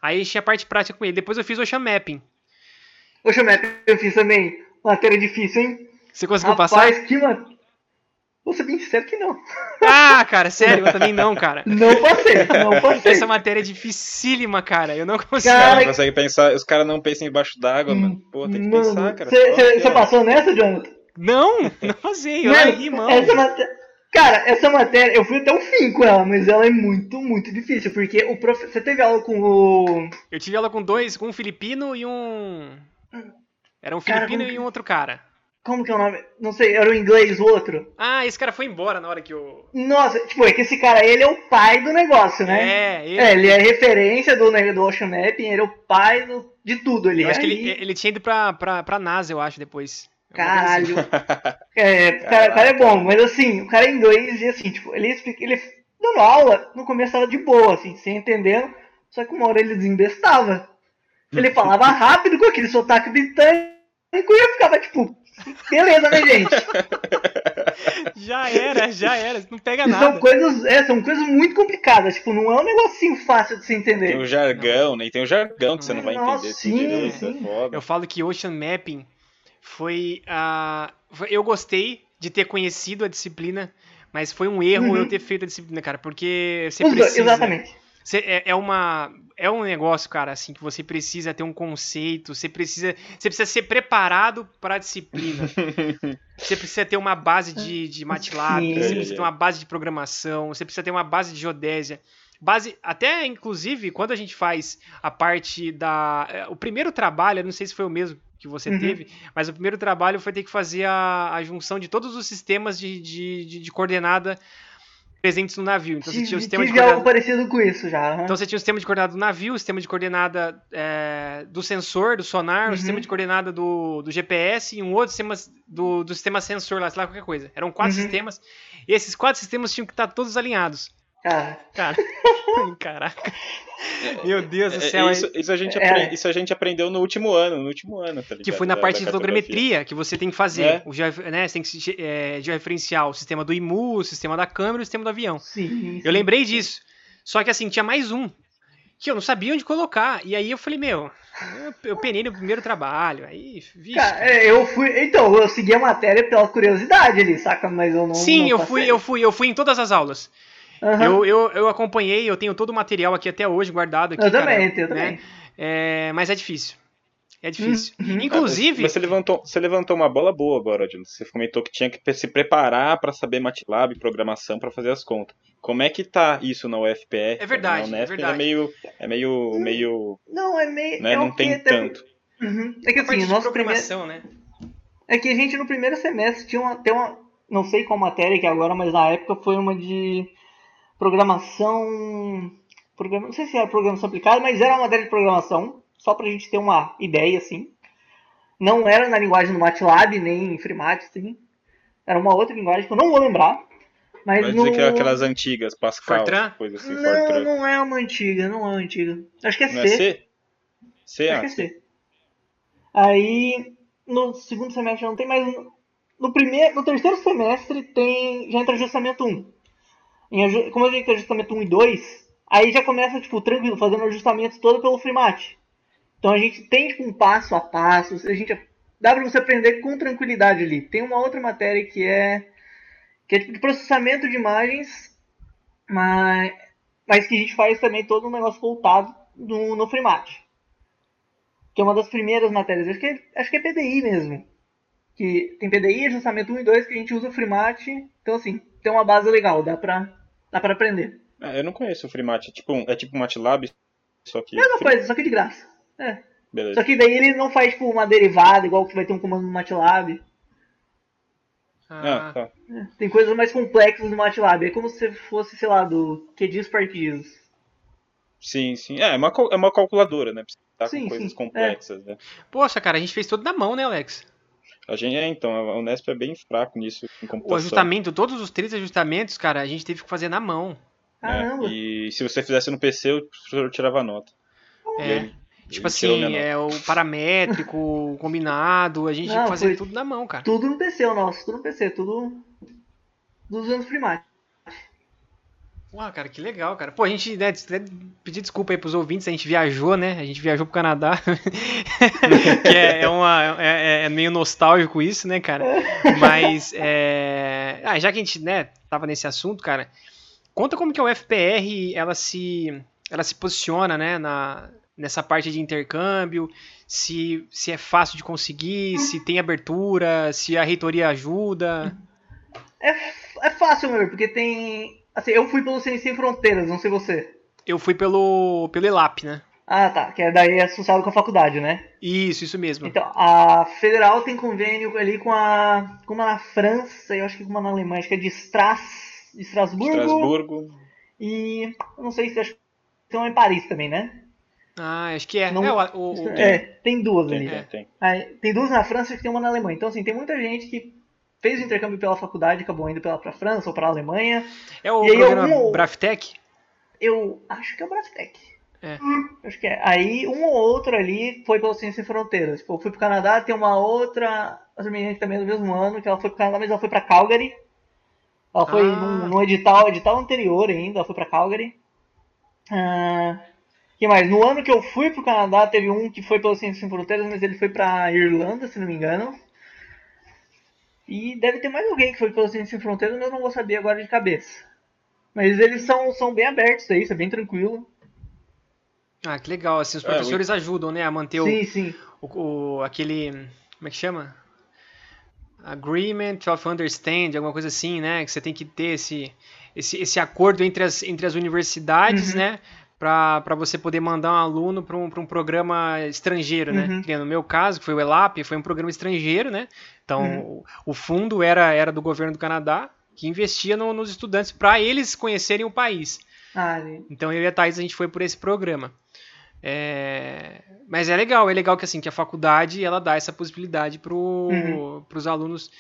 Aí tinha a parte prática com ele. Depois eu fiz o Ocean Mapping. Ô, Chumete, eu fiz também. Matéria difícil, hein? Você conseguiu Rapaz, passar? que. Vou ser bem sincero que não. Ah, cara, sério, eu também não, cara. Não passei, não passei. Essa matéria é dificílima, cara. Eu não consigo. Os Cara, caras não conseguem pensar, os caras não pensam embaixo d'água, mano. Pô, tem que pensar, cara. Só aqui, Você passou nessa, Jonathan? Não, não passei. Eu Mano, larguei mão. Essa, mate- Cara, essa matéria, eu fui até o fim com ela, mas ela é muito, muito difícil, porque o prof... você teve aula com o... Eu tive aula com dois, com um filipino e um... Era um Cara, filipino como e um outro cara. Como que é o nome? Não sei, era o inglês o outro? Ah, esse cara foi embora na hora que eu... Nossa, tipo, é que esse cara, ele é o pai do negócio, né? É, ele... É, ele é referência do, né, do Ocean Mapping, ele é o pai do- de tudo ali. Eu acho que ele, ele tinha ido pra, pra, pra NASA, eu acho, depois. Caralho. É, o cara, o cara é bom, mas assim, o cara é inglês e assim, tipo, ele explica, ele dando aula, no começo tava de boa, assim, sem entendendo, só que uma hora ele desembestava. Ele falava rápido com aquele sotaque britânico e eu ficava tipo, beleza, né, gente? Já era, já era. Não pega E são nada. coisas, é, são coisas muito complicadas, tipo, não é um negocinho fácil de se Tem entender. o jargão, né? E tem o jargão que você não vai Nossa, entender. sim, direito, sim. É foda. Eu falo que Ocean Mapping foi a. foi- eu gostei de ter conhecido a disciplina, mas foi um erro Uhum. eu ter feito a disciplina, cara, porque você Os dois, precisa. exatamente. Você- é, é uma é um negócio, cara, assim que você precisa ter um conceito, você precisa você precisa ser preparado para a disciplina. você precisa ter uma base de, de MATLAB, Sim. você precisa ter uma base de programação, você precisa ter uma base de geodésia. Base, até inclusive quando a gente faz a parte da é, o primeiro trabalho, eu não sei se foi o mesmo que você Uhum. teve, mas o primeiro trabalho foi ter que fazer a, a junção de todos os sistemas de, de, de- de coordenada presentes no navio. Então você tinha o Tive, sistema de tive coordenada algo parecido com isso já. aham. então você tinha o sistema de coordenada do navio, o sistema de coordenada é, do sensor, do sonar, Uhum. o sistema de coordenada do, do GPS e um outro sistema do, do sistema sensor lá, sei lá, qualquer coisa. Eram quatro Uhum. sistemas. E esses quatro sistemas tinham que estar todos alinhados. Cara, Cara, caraca. Meu Deus do É, céu. isso, isso, a gente É. isso a gente aprendeu no último ano, no último ano, tá ligado? Que foi na Da- parte da de fotogrametria que você tem que fazer. É. O né, você tem que é, georreferenciar o sistema do IMU, o sistema da câmera e o sistema do avião. sim. Eu lembrei disso. Só que assim, tinha mais um. Que eu não sabia onde colocar. E aí eu falei, meu, eu, eu penei no primeiro trabalho. Aí, vixe. Cara, é, eu fui. Então, eu segui a matéria pela curiosidade ali, saca? Mas eu não. Sim, não eu fui, eu fui, eu fui em todas as aulas. Aham. Eu, eu, eu acompanhei, eu tenho todo o material aqui até hoje guardado aqui. Eu cara, também, eu né? também. É, mas é difícil. É difícil. Uhum. Inclusive, Mas você levantou, você levantou uma bola boa agora, John. Você comentou que tinha que se preparar pra saber MATLAB, programação, pra fazer as contas. Como é que tá isso na UFPR? É verdade, Na Unesp é verdade. é meio, é meio, meio, Não, é meio. né, é não tem tanto. Uhum. É que a assim, nosso primeiro. programação, né? É que a gente no primeiro semestre tinha uma, tem uma. Não sei qual matéria que é agora, mas na época foi uma de programação. Programa, não sei se era programação aplicada, mas era uma matéria de programação, só pra gente ter uma ideia, assim. Não era na linguagem do MATLAB, nem em Freemat, assim. Era uma outra linguagem que eu não vou lembrar. Mas Vai no... dizer que é aquelas antigas, Pascal, Fortran? coisa assim, Não, Fortran. não é uma antiga, não é uma antiga. Acho que é Não é C. C? C, Acho ah, que é C. Aí, no segundo semestre não tem mais. No, primeiro, no terceiro semestre tem já entra ajustamento 1. Em como a gente tem ajustamento 1 e 2, aí já começa, tipo, tranquilo, fazendo ajustamentos todo pelo Freemat. Então a gente tem, tipo, um passo a passo, a gente, dá pra você aprender com tranquilidade ali. Tem uma outra matéria que é, que é tipo, de processamento de imagens, mas, mas que a gente faz também todo um negócio voltado no, no Freemat que é uma das primeiras matérias. Acho que é, acho que é PDI mesmo. Que tem PDI, ajustamento 1 e 2, que a gente usa o Freemat. Então, assim, tem uma base legal, dá pra, dá pra aprender. Ah, eu não conheço o Freemat. É tipo, um- é tipo um MATLAB, só que... Mesma coisa, só que de graça. É. Beleza. Só que daí ele não faz, tipo, uma derivada, igual que vai ter um comando no MATLAB. Ah, Ah, tá. É, Tem coisas mais complexas no MATLAB. É como se fosse, sei lá, do QGIS partidos. Sim, sim. É, é uma, é uma calculadora, né? Precisa estar Sim, com coisas sim. complexas, né? Poxa, cara, a gente fez tudo na mão, né, Alex? A gente é, então, a Unesp é bem fraco nisso em O computação. ajustamento, todos os três ajustamentos, cara, a gente teve que fazer na mão. né? Caramba. E se você fizesse no PC, o professor tirava nota. E É. aí, Tipo ele assim, nota. é o paramétrico, o combinado, a gente tinha Não, que fazer tudo na mão, cara. Tudo no PC, o nosso. Tudo no PC. Tudo dos anos Freemat. Uau, cara, que legal, cara. Pô, a gente, né, até pedir desculpa aí pros ouvintes, a gente viajou, né? A gente viajou pro Canadá. que é, é uma, é, é meio nostálgico isso, né, cara? Mas, é... ah, já que a gente, né, tava nesse assunto, cara, conta como que a UFPR, ela se, ela se posiciona, né, na, nessa parte de intercâmbio, se, se é fácil de conseguir, se tem abertura, se a reitoria ajuda. É, é fácil, meu, porque tem. Assim, eu fui pelo Ciência Sem Fronteiras, não sei você. Eu fui pelo, pelo ELAP, né? Ah, tá. Que é daí associado com a faculdade, né? Isso, isso mesmo. Então, a Federal tem convênio ali com a. com uma na França, eu acho que com uma na Alemanha, acho que é de Stras, Estrasburgo. Estrasburgo. E. eu não sei se acho que tem uma em Paris também, né? Ah, acho que é. Não- é, o, o- É, tem duas Tem, ali. tem, tem. Aí, tem duas na França e tem uma na Alemanha. Então, assim, tem muita gente que fez o intercâmbio pela faculdade, acabou indo pela, pra França ou pra Alemanha. é o E aí programa Braftec? Eu acho que é o Braftec. É. Acho que é. Aí um ou outro ali foi pela Ciência Sem Fronteiras. Tipo, eu fui pro Canadá, tem uma outra, outra menina que também é do mesmo ano, que ela foi pro Canadá, mas ela foi pra Calgary. Ela foi Ah. num, num edital, edital anterior ainda, ela foi pra Calgary. Ah, que mais? No ano que eu fui pro Canadá, teve um que foi pela Ciência Sem Fronteiras, mas ele foi pra Irlanda, se não me engano. E deve ter mais alguém que foi pela Ciência Sem Fronteiras, mas eu não vou saber agora de cabeça. Mas eles são, são bem abertos aí, isso é bem tranquilo. Ah, que legal. Assim, os É, professores ajudam, né, a manter o, Sim, sim. o, o- aquele. Como é que chama? Agreement of Understanding, alguma coisa assim, né? Que você tem que ter esse, esse, esse acordo entre as, entre as universidades, Uhum. né? Para você poder mandar um aluno para um, pra um programa estrangeiro, né? Uhum. No meu caso, que foi o ELAP, foi um programa estrangeiro, né? Então, Uhum. o, o fundo era, era do governo do Canadá, que investia no- nos estudantes para eles conhecerem o país. Ah. Então eu e a Thaís a gente foi por esse programa. É, Mas é legal, é legal que assim que a faculdade ela dá essa possibilidade para Uhum. os alunos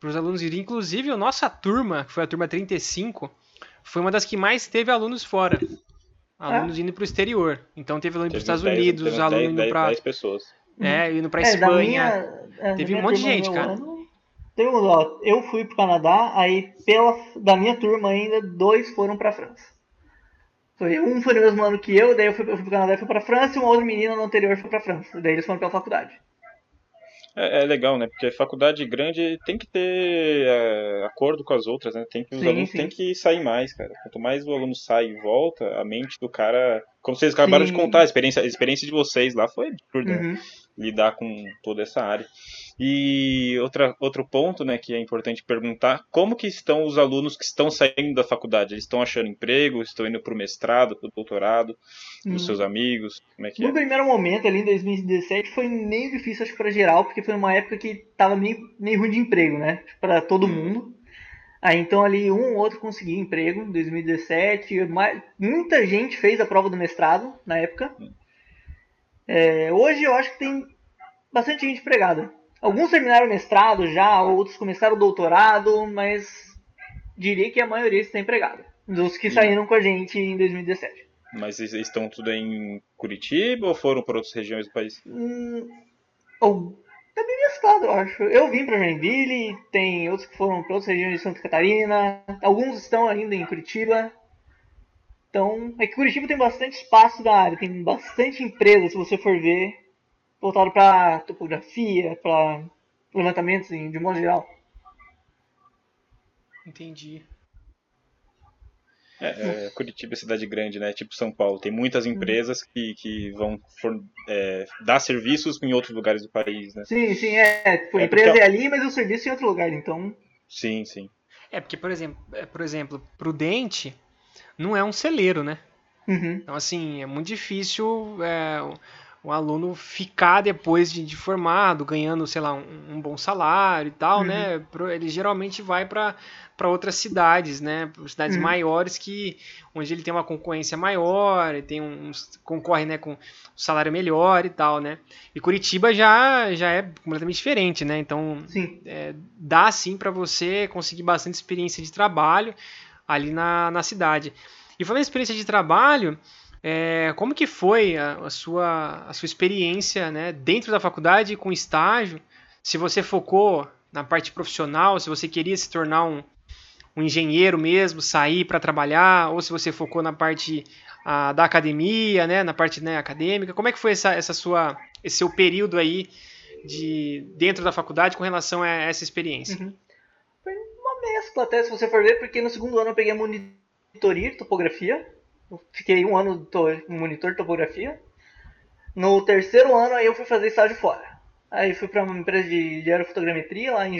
pros alunos irem. Inclusive a nossa turma, que foi a turma 35, foi uma das que mais teve alunos fora. Alunos indo para o exterior. Então teve aluno para os Estados dez- Unidos, teve aluno dez- indo dez- para dez pessoas. é, indo para É, Espanha. minha, é, Teve um monte de gente, cara. ano, teve um, ó, eu fui pro Canadá, aí pela, da minha turma ainda, dois foram pra França. Foi, um foi no mesmo ano que eu, daí eu fui, eu fui pro Canadá e fui pra França, e uma outra menina no anterior foi pra França. Daí eles foram pela faculdade. É, é legal, né? Porque faculdade grande tem que ter é, acordo com as outras, né? Tem que, os Sim, alunos sim. têm que sair mais, cara. Quanto mais o aluno sai e volta, a mente do cara. Como vocês acabaram Sim. de contar, a experiência, a experiência de vocês lá foi absurda, né? Uhum. lidar com toda essa área. E outra, outro ponto, né, que é importante perguntar, como que estão os alunos que estão saindo da faculdade? Eles estão achando emprego, estão indo para o mestrado, para o doutorado, Hum. os seus amigos, como é que No é? primeiro momento, ali em 2017, foi meio difícil, acho que pra geral, porque foi uma época que tava meio, meio ruim de emprego, né? Pra todo mundo. Aí então ali um ou outro conseguiu emprego em 2017. mas muita gente fez a prova do mestrado na época. É, hoje eu acho que tem bastante gente empregada. Alguns terminaram o mestrado já, outros começaram o doutorado, mas diria que a maioria está empregada. Dos que saíram com a gente em 2017. Mas estão tudo em Curitiba ou foram para outras regiões do país? Hum, ou tá bem mesclado, eu acho. Eu vim pra Joinville, tem outros que foram para outras regiões de Santa Catarina, alguns estão ainda em Curitiba. Então, é que Curitiba tem bastante espaço da área, tem bastante empresa, se você for ver, voltado para topografia, para levantamentos de modo geral. Entendi. É, é, Curitiba é cidade grande, né? Tipo São Paulo. Tem muitas empresas que, que vão for- é, dar serviços em outros lugares do país, né? Sim, sim, é. Tipo, a É, empresa porque- é ali, mas o serviço é em outro lugar, então. Sim, sim. É porque, por exemplo, é, por exemplo, Prudente não é um celeiro, né? Uhum. Então, assim, é muito difícil é, o, aluno ficar depois de, de formado, ganhando, sei lá, um, um bom salário e tal, Uhum. né? Ele geralmente vai para outras cidades, né? Cidades Uhum. maiores que onde ele tem uma concorrência maior, tem um, concorre né, com um salário melhor e tal, né? E Curitiba já, já é completamente diferente, né? Então, Sim. é, dá sim para você conseguir bastante experiência de trabalho ali na, na cidade. E falando em experiência de trabalho, é, como que foi a, a sua, a sua experiência né, dentro da faculdade com estágio? Se você focou na parte profissional, se você queria se tornar um, um engenheiro mesmo, sair para trabalhar, ou se você focou na parte ah, da academia, né, na parte né, acadêmica, como é que foi essa, essa sua, esse seu período aí de dentro da faculdade com relação a essa experiência? Uhum. Foi uma mescla até, se você for ver, porque no segundo ano eu peguei a monitoria topografia. Fiquei um ano em monitor de topografia. No terceiro ano aí eu fui fazer estágio fora. Aí fui para uma empresa de, aerofotogrametria lá em.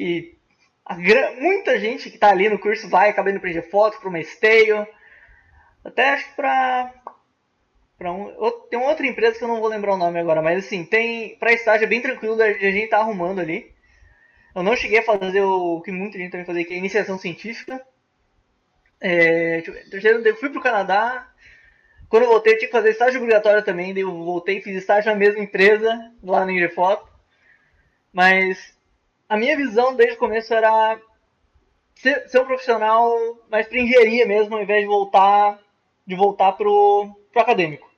E a gra- muita gente que tá ali no curso vai acabar indo pra Foto, pra uma Stale, até acho que pra, pra um, tem uma outra empresa que eu não vou lembrar o nome agora, mas assim, tem, pra estágio é bem tranquilo, a gente tá arrumando ali. Eu não cheguei a fazer o que muita gente também fazia, que é iniciação científica. É, terceiro, eu fui pro Canadá, quando eu voltei, eu tinha que fazer estágio obrigatório também. Daí eu voltei e fiz estágio na mesma empresa, lá na Ingrefoto. Mas a minha visão desde o começo era ser, ser um profissional mais para engenharia mesmo, ao invés de voltar de voltar pro, pro acadêmico.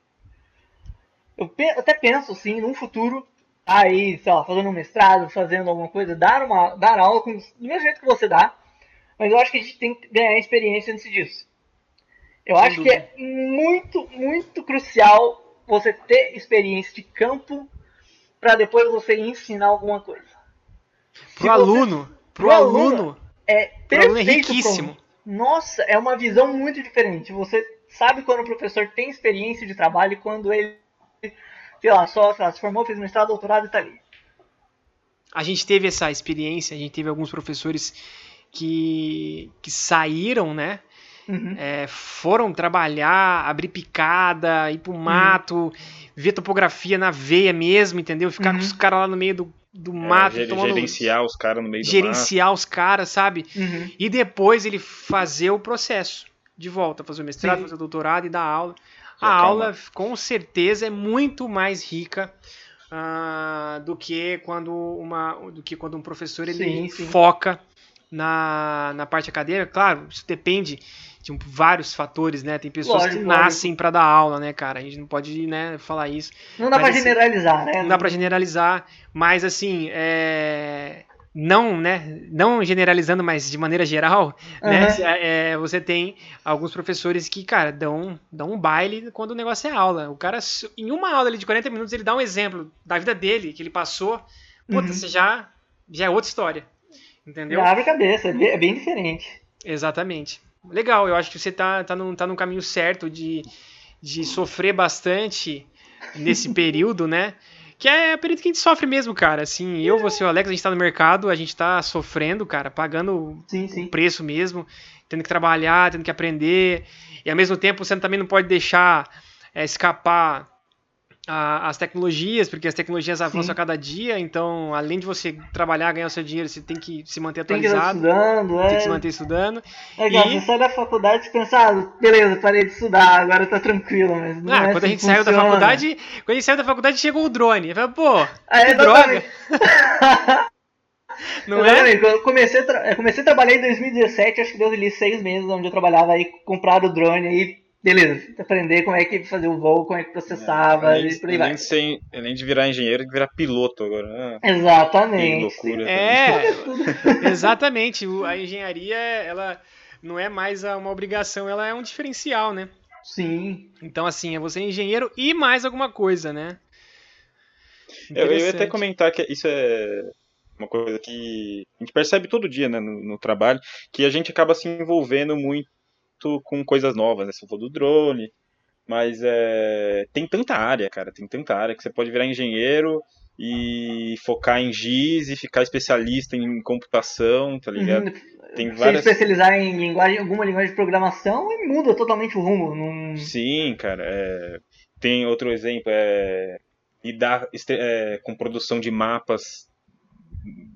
Eu pe- até penso, assim, num futuro, aí, sei lá, fazendo um mestrado, fazendo alguma coisa, dar, uma, dar aula com, do mesmo jeito que você dá, mas eu acho que a gente tem que ganhar experiência antes disso. Eu Sem acho dúvida. que é muito, muito crucial você ter experiência de campo para depois você ensinar alguma coisa. Se Pro você- aluno, pro pro aluno, aluno, É é perfeito pro riquíssimo. Nossa, é uma visão muito diferente. Você sabe quando o professor tem experiência de trabalho e quando ele, sei lá, só sei lá, se formou, fez mestrado, doutorado e tá ali. A gente teve essa experiência, a gente teve alguns professores que, que saíram, né? Uhum. É, foram trabalhar, abrir picada, ir pro mato, ver topografia na veia mesmo, entendeu? Ficar Uhum. com os caras lá no meio do, do É, mato, ger- tomando, gerenciar os caras no meio do gerenciar os caras, sabe? Uhum. E depois ele fazer o processo de volta, fazer o mestrado, Sim. fazer o doutorado e dar aula. A Calma. aula, com certeza, é muito mais rica ah, do que quando uma, do que quando um professor ele Sim, sim. foca na, na parte acadêmica. Claro, isso depende de vários fatores, né? Tem pessoas Lógico, que nascem para dar aula, né, cara? A gente não pode, né, falar isso. Não dá Mas, pra assim, generalizar, né? Não dá pra generalizar, mas assim, é, não, né, não generalizando, mas de maneira geral, né, Aham. é, você tem alguns professores que, cara, dão, dão um baile quando o negócio é aula. O cara, em uma aula ali de 40 minutos, ele dá um exemplo da vida dele, que ele passou, puta, Uhum. você já, já é outra história, entendeu? Já abre a cabeça, é bem, é bem diferente. Exatamente. Legal, eu acho que você tá, tá, no, tá no caminho certo de, de sofrer bastante nesse período, né? Que é o período que a gente sofre mesmo, cara. Assim, eu, você e o Alex, a gente tá no mercado, a gente tá sofrendo, cara, pagando Sim, o sim. preço mesmo, tendo que trabalhar, tendo que aprender. E ao mesmo tempo você também não pode deixar é, escapar a- as tecnologias, porque as tecnologias avançam Sim. a cada dia, então além de você trabalhar, ganhar o seu dinheiro, você tem que se manter Tem que atualizado, estudando, é. tem que se manter estudando. É legal, E- você sai da faculdade e pensa, ah, beleza, parei de estudar, agora tá tranquilo, mas Ah, é quando a assim gente que saiu da faculdade, quando a gente saiu da faculdade chegou o drone. Eu falei, pô, Ah, que droga, não é? Eu comecei, a tra- eu comecei a trabalhar em 2017, acho que deu ali seis meses onde eu trabalhava aí, compraram o drone aí, beleza, aprender como é que fazia o voo, como é que processava além, e por aí além vai. de ser, além de virar engenheiro, tem que virar piloto agora. Que Exatamente. loucura. É, exatamente. A engenharia, ela não é mais uma obrigação, ela é um diferencial, né? Sim. Então, assim, é você engenheiro e mais alguma coisa, né? Eu, eu ia até comentar que isso é uma coisa que a gente percebe todo dia né, no, no trabalho, que a gente acaba se envolvendo muito com coisas novas, né? Você falou do drone, mas é, tem tanta área, cara, tem tanta área que você pode virar engenheiro e focar em GIS e ficar especialista em computação, tá ligado? Uhum. Tem Se várias. especializar em linguagem, alguma linguagem de programação e muda totalmente o rumo. Não... Sim, cara. é, Tem outro exemplo, é lidar é, com produção de mapas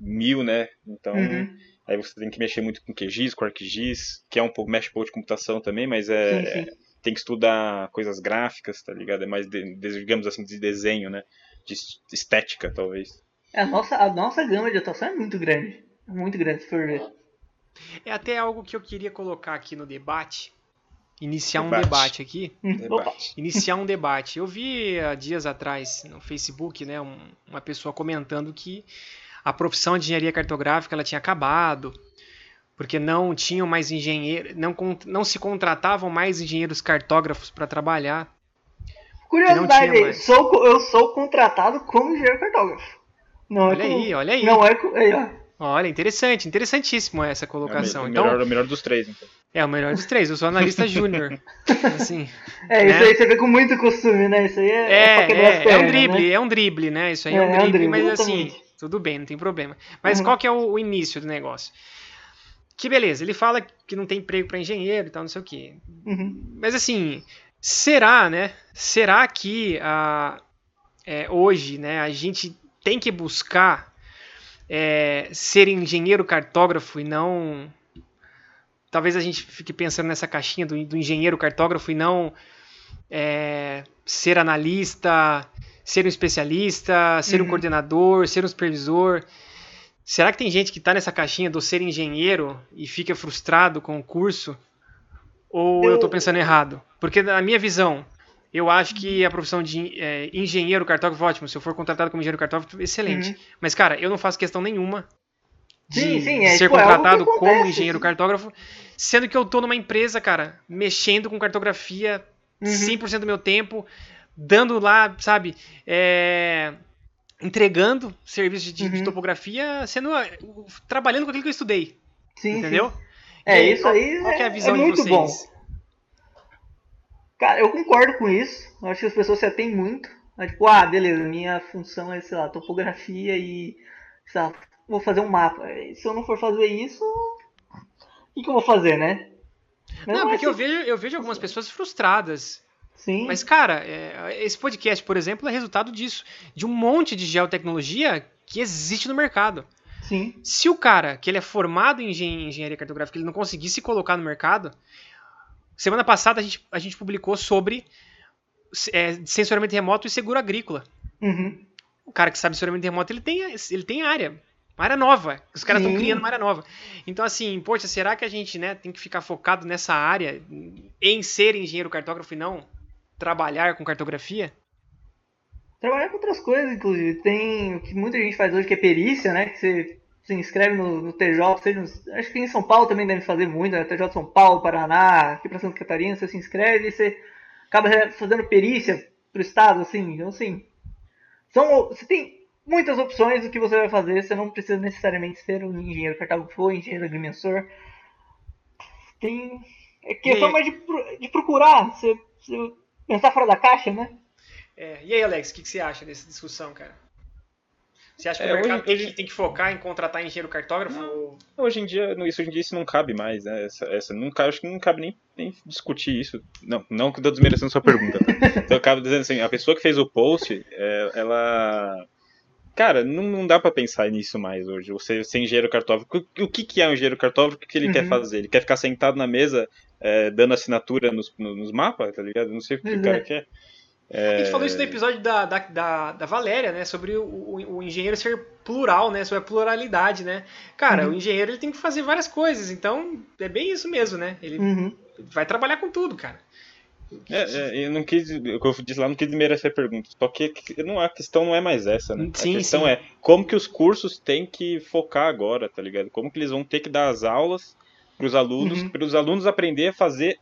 mil, né? Então, Uhum. Aí você tem que mexer muito com QGIS, com ArcGIS, que é um pouco, mexe um pouco de computação também, mas é, Sim, sim. tem que estudar coisas gráficas, tá ligado? É mais, de, digamos assim, de desenho, né? De es- estética, talvez. A nossa, a nossa gama de atuação é muito grande. Muito grande, se for ver. É até algo que eu queria colocar aqui no debate. Iniciar um Debate. debate aqui. Hum. Debate. iniciar um debate. Eu vi há dias atrás no Facebook, né, um- uma pessoa comentando que a profissão de engenharia cartográfica ela tinha acabado, porque não tinham mais engenheiros, não, não se contratavam mais engenheiros cartógrafos para trabalhar. Curiosidade sou, eu sou contratado como engenheiro cartógrafo. Não Olha é como- aí, olha aí. Não é co- aí, ó. Olha, interessante, interessantíssimo essa É o, colocação. me- o então, melhor, o melhor dos três, então. é o melhor dos três. Eu sou analista júnior. Assim, É, isso Né? aí você vê com muito costume, né? Isso aí é, É, pra quebrar as é, é um drible, né? é um drible, né? Isso aí é, É, um é um drible, drible, mas assim. Tudo bem, não tem problema. Mas Uhum. qual que é o, o início do negócio? que beleza, ele fala que não tem emprego para engenheiro e tal, não sei o quê. Uhum. Mas assim, será, né? Será que a, é, hoje, né, a gente tem que buscar é, ser engenheiro cartógrafo e não. Talvez a gente fique pensando nessa caixinha do, do engenheiro cartógrafo e não é, ser analista, ser um especialista, ser Uhum. um coordenador, ser um supervisor. Será que tem gente que está nessa caixinha do ser engenheiro e fica frustrado com o curso? Ou eu, estou pensando errado? Porque na minha visão, eu acho que a profissão de é, engenheiro cartógrafo, ótimo. Se eu for contratado como engenheiro cartógrafo, excelente. Uhum. Mas, cara, eu não faço questão nenhuma de Sim, sim, é, ser tipo, é contratado como acontece, engenheiro sim. cartógrafo, sendo que eu tô numa empresa, cara, mexendo com cartografia Uhum. 100% do meu tempo, dando lá, sabe, é, entregando serviços de, de Uhum. topografia, sendo ah, trabalhando com aquilo que eu estudei, Sim, entendeu? sim. É, E isso qual- aí Qual é a é- visão é de muito vocês? bom. Cara, eu concordo com isso. Eu acho que as pessoas se atêm muito. É tipo, ah, beleza, minha função é, sei lá, topografia e. Sei lá, vou fazer um mapa. E Se eu não for fazer isso, o que, que eu vou fazer, né? Mas Não, é porque eu assim. vejo, eu vejo algumas pessoas frustradas. Sim. Mas, cara, é, esse podcast, por exemplo, é resultado disso. De um monte de geotecnologia que existe no mercado. Sim. Se o cara, que ele é formado em engen- engenharia cartográfica, ele não conseguir se colocar no mercado, semana passada a gente, a gente publicou sobre é, sensoramento remoto e seguro agrícola. Uhum. O cara que sabe sensoramento remoto, ele tem, ele tem área. Uma área nova. Os caras estão criando uma área nova. Então, assim, poxa, será que a gente né, tem que ficar focado nessa área, em ser engenheiro cartógrafo e não trabalhar com cartografia? Trabalhar com outras coisas, inclusive. Tem o que muita gente faz hoje, que é perícia, né? Que você se inscreve no, no TJ, seja nos- acho que em São Paulo também deve fazer muito, né? TJ São Paulo, Paraná, aqui pra Santa Catarina, você se inscreve e você acaba fazendo perícia pro estado, assim. Então, assim, são, você tem muitas opções do que você vai fazer, você não precisa necessariamente ser um engenheiro cartógrafo ou engenheiro agrimensor. Tem. É questão mais de, de procurar, você, você pensar fora da caixa, né? É, e aí, Alex, o que, que você acha dessa discussão, cara? Você acha que É, o mercado hoje- tem, que, tem que focar em contratar engenheiro cartógrafo? ou- Hoje em dia, isso hoje em dia isso não cabe mais, né? Essa, essa não cabe, acho que não cabe nem, nem discutir isso. Não, não que eu tô desmerecendo sua pergunta. Tá? Então eu acabo dizendo assim, a pessoa que fez o post, é, ela. Cara, não, não dá pra pensar nisso mais hoje. Você ser engenheiro cartógrafo. O, o que, que é um engenheiro cartógrafo? O que, que ele Uhum. quer fazer? Ele quer ficar sentado na mesa é, dando assinatura nos, no- nos mapas, tá ligado? Não sei o que Pois o cara é. quer. A gente falou isso no episódio da, da, da, da Valéria, né? Sobre o, o, o engenheiro ser plural, né? Sobre a pluralidade, né? Cara, Uhum. o engenheiro ele tem que fazer várias coisas, então é bem isso mesmo, né? Ele Uhum. vai trabalhar com tudo, cara. É, é, eu não quis, o que eu disse lá, não quis desmerecer a pergunta. Só que não, a questão não é mais essa, né? Sim, a questão sim. é como que os cursos têm que focar agora, tá ligado? Como que eles vão ter que dar as aulas pros alunos, Uhum. para os alunos aprender a fazer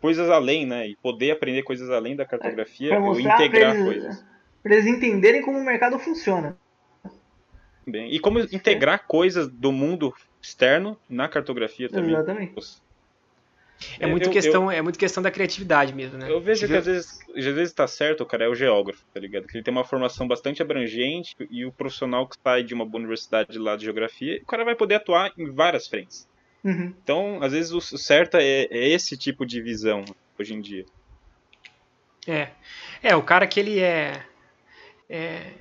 coisas além, né? E poder aprender coisas além da cartografia Pra ou integrar pra eles, coisas. pra eles entenderem como o mercado funciona. Bem, e como integrar coisas do mundo externo na cartografia também. Exatamente. É muito, Eu- questão, é muito questão da criatividade mesmo, né? Eu vejo Você que viu- às vezes, às vezes tá certo, o cara é o geógrafo, tá ligado? Que ele tem uma formação bastante abrangente e o profissional que sai de uma boa universidade lá de geografia, o cara vai poder atuar em várias frentes. Uhum. Então, às vezes o certo é, é esse tipo de visão hoje em dia. É. É, o cara que ele é. é,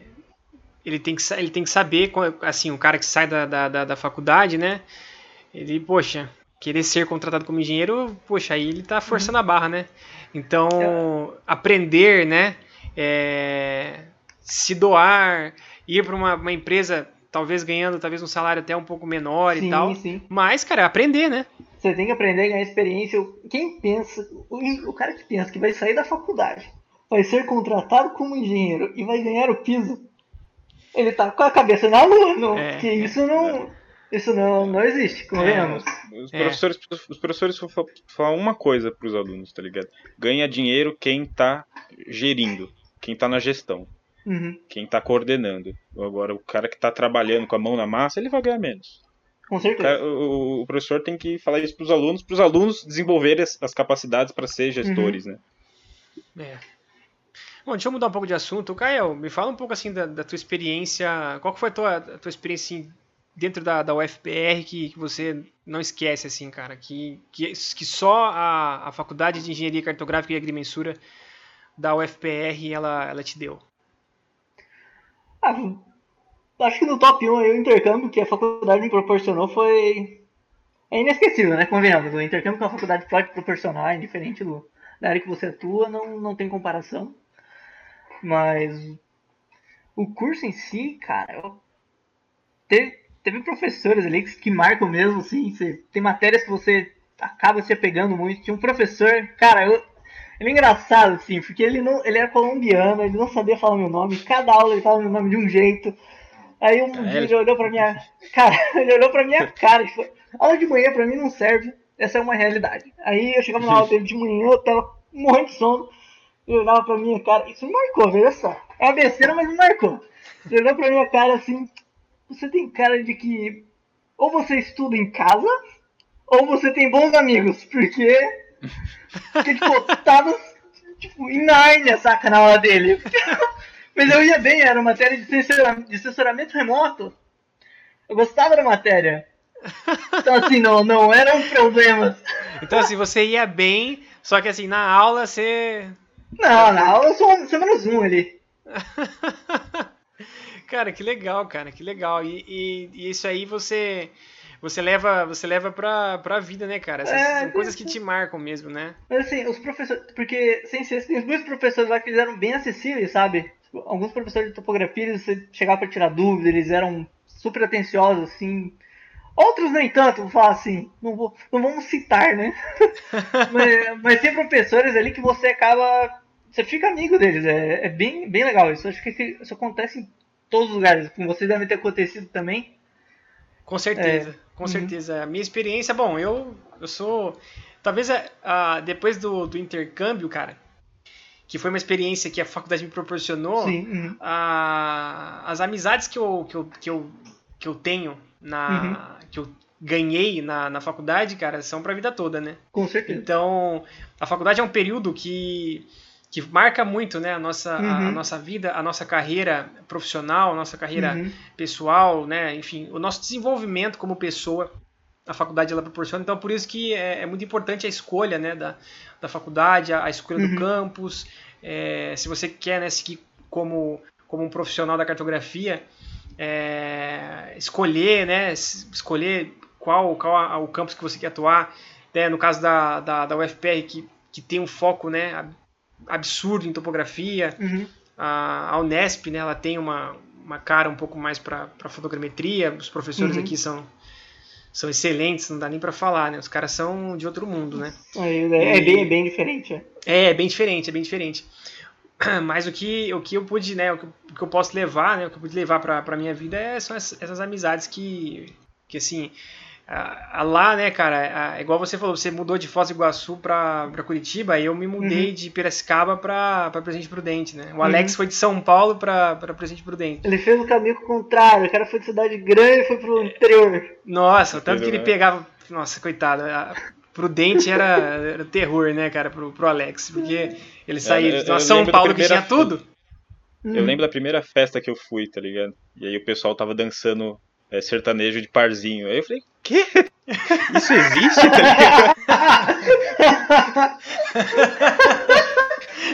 ele, tem que, ele tem que saber, assim, o cara que sai da, da, da, da faculdade, né? Ele, poxa, querer ser contratado como engenheiro, poxa, aí ele tá forçando a barra, né? Então, aprender, né? é, se doar, ir para uma, uma empresa, talvez ganhando talvez um salário até um pouco menor Sim, e tal. sim. Mas, cara, é aprender, né? Você tem que aprender a ganhar experiência. Quem pensa, o, o cara que pensa que vai sair da faculdade, vai ser contratado como engenheiro e vai ganhar o piso, ele tá com a cabeça na lua, não, É, porque é, isso não, isso não, não existe, convenhamos. Os É. professores, os professores vão fa- falar uma coisa pros alunos, tá ligado? Ganha dinheiro quem tá gerindo, quem tá na gestão, Uhum, quem tá coordenando. Agora, o cara que tá trabalhando com a mão na massa, ele vai ganhar menos. com O, certeza. cara- o- o professor tem que falar isso pros alunos, pros alunos desenvolverem as, as capacidades para ser gestores, né? É. Bom, deixa eu mudar um pouco de assunto. Caio, me fala um pouco assim da, da tua experiência. Qual que foi a tua, a tua experiência assim, dentro da, da UFPR que, que você não esquece, assim, cara? Que, que, que só a, a Faculdade de Engenharia Cartográfica e Agrimensura da UFPR ela, ela te deu? Acho que no top 1 aí, o intercâmbio que a faculdade me proporcionou foi. É inesquecível, né? Convenhamos. O intercâmbio que a faculdade pode proporcionar, indiferente do, da área que você atua, não, não tem comparação. Mas o curso em si, cara, eu... teve, teve professores ali que, que marcam mesmo, assim. Tem matérias que você acaba se apegando muito. Tinha um professor, cara, eu, ele é engraçado, assim, porque ele não. Ele era colombiano, ele não sabia falar meu nome. Cada aula ele falava meu nome de um jeito. Aí um dia ele olhou pra minha. Cara, ele olhou pra minha cara e falou, aula de manhã pra mim não serve, essa é uma realidade. Aí eu chegava na aula dele de manhã, eu tava morrendo de sono, ele olhava pra minha cara, isso me marcou, veja só. É uma besteira, mas me marcou. Ele olhou pra minha cara assim, você tem cara de que ou você estuda em casa, ou você tem bons amigos, porque porque, tipo, tava tipo, em Nárnia, saca, na aula dele. Mas eu ia bem, era matéria de, de censuramento remoto. Eu gostava da matéria. Então, assim, não, não eram problemas. Então, assim, você ia bem, só que, assim, na aula você. Não, na aula eu sou, sou menos um ali. cara, que legal, cara, que legal. E, e, e isso aí você você leva, você leva pra, pra vida, né, cara? Essas é, são coisas que te marcam mesmo, né? Mas assim, os professores. Porque, sem ser, tem muitos professores lá que eles eram bem acessíveis, sabe? Alguns professores de topografia, eles chegavam pra tirar dúvida, eles eram super atenciosos, assim. Outros nem tanto, vou falar assim, não, vou, não vamos citar, né? mas, mas tem professores ali que você acaba. Você fica amigo deles, é, é bem, bem legal isso. Acho que isso acontece em todos os lugares, com vocês deve ter acontecido também. Com certeza, é. Com uhum. certeza. A minha experiência, bom, eu, eu sou. Talvez a, depois do, do intercâmbio, cara, que foi uma experiência que a faculdade me proporcionou, uhum. as amizades que eu, que eu, que eu, que eu tenho, na, uhum. que eu ganhei na, na faculdade, cara, são pra vida toda, né? Com certeza. Então, a faculdade é um período que que marca muito né, a, nossa, uhum. a, a, uhum. nossa vida, a nossa carreira profissional, a nossa carreira uhum. pessoal, né, enfim, o nosso desenvolvimento como pessoa, a faculdade ela proporciona. Então, por isso que é, é muito importante a escolha né, da, da faculdade, a, a escolha uhum. do campus. É, se você quer né, seguir como, como um profissional da cartografia, é, escolher, né, escolher qual, qual o campus que você quer atuar. Né, no caso da, da, da UFPR, que, que tem um foco né, absurdo em topografia. Uhum. A, a Unesp, né, ela tem uma, uma cara um pouco mais para fotogrametria. Os professores uhum. aqui são são excelentes, não dá nem para falar, né? Os caras são de outro mundo, né? É, é, é bem, é bem diferente. É. é, bem diferente, é bem diferente. Mas o que, o que eu pude, né? O que, o que eu posso levar, né? O que eu pude levar para minha vida é, são essas, essas amizades que, que assim, ah, lá, né, cara, igual você falou, você mudou de Foz do Iguaçu pra, pra Curitiba, e eu me mudei uhum. de Piracicaba pra, pra Presidente Prudente, né? O Alex uhum. foi de São Paulo pra, pra Presidente Prudente. Ele fez o caminho contrário, o cara foi de cidade grande e foi pro interior. Nossa, o tanto que ele pegava. Nossa, coitado. Prudente era, era terror, né, cara, pro, pro Alex, porque ele saía de São Paulo que tinha tudo. Eu lembro da primeira festa que eu fui, tá ligado? E aí o pessoal tava dançando é, sertanejo de parzinho. Aí eu falei, quê? Isso existe, tá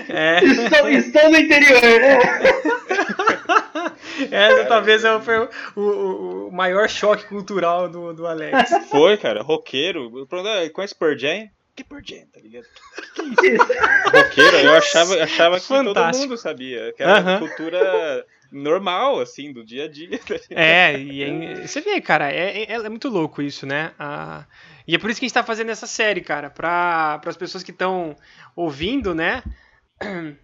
é. estou, estou no interior, né? Essa talvez é foi o, o, o, maior choque cultural do, do Alex. Foi, cara, roqueiro. É, conhece Pearl Jam? Que Pearl Jam, tá ligado? Que, que é isso? Roqueiro, eu achava, achava que Fantástico. todo mundo sabia. Que era uh -huh. cultura normal, assim, do dia a dia. É, e é, você vê, cara, é, é, é, muito louco isso, né? Ah, e é por isso que a gente tá fazendo essa série, cara, para as pessoas que estão ouvindo, né?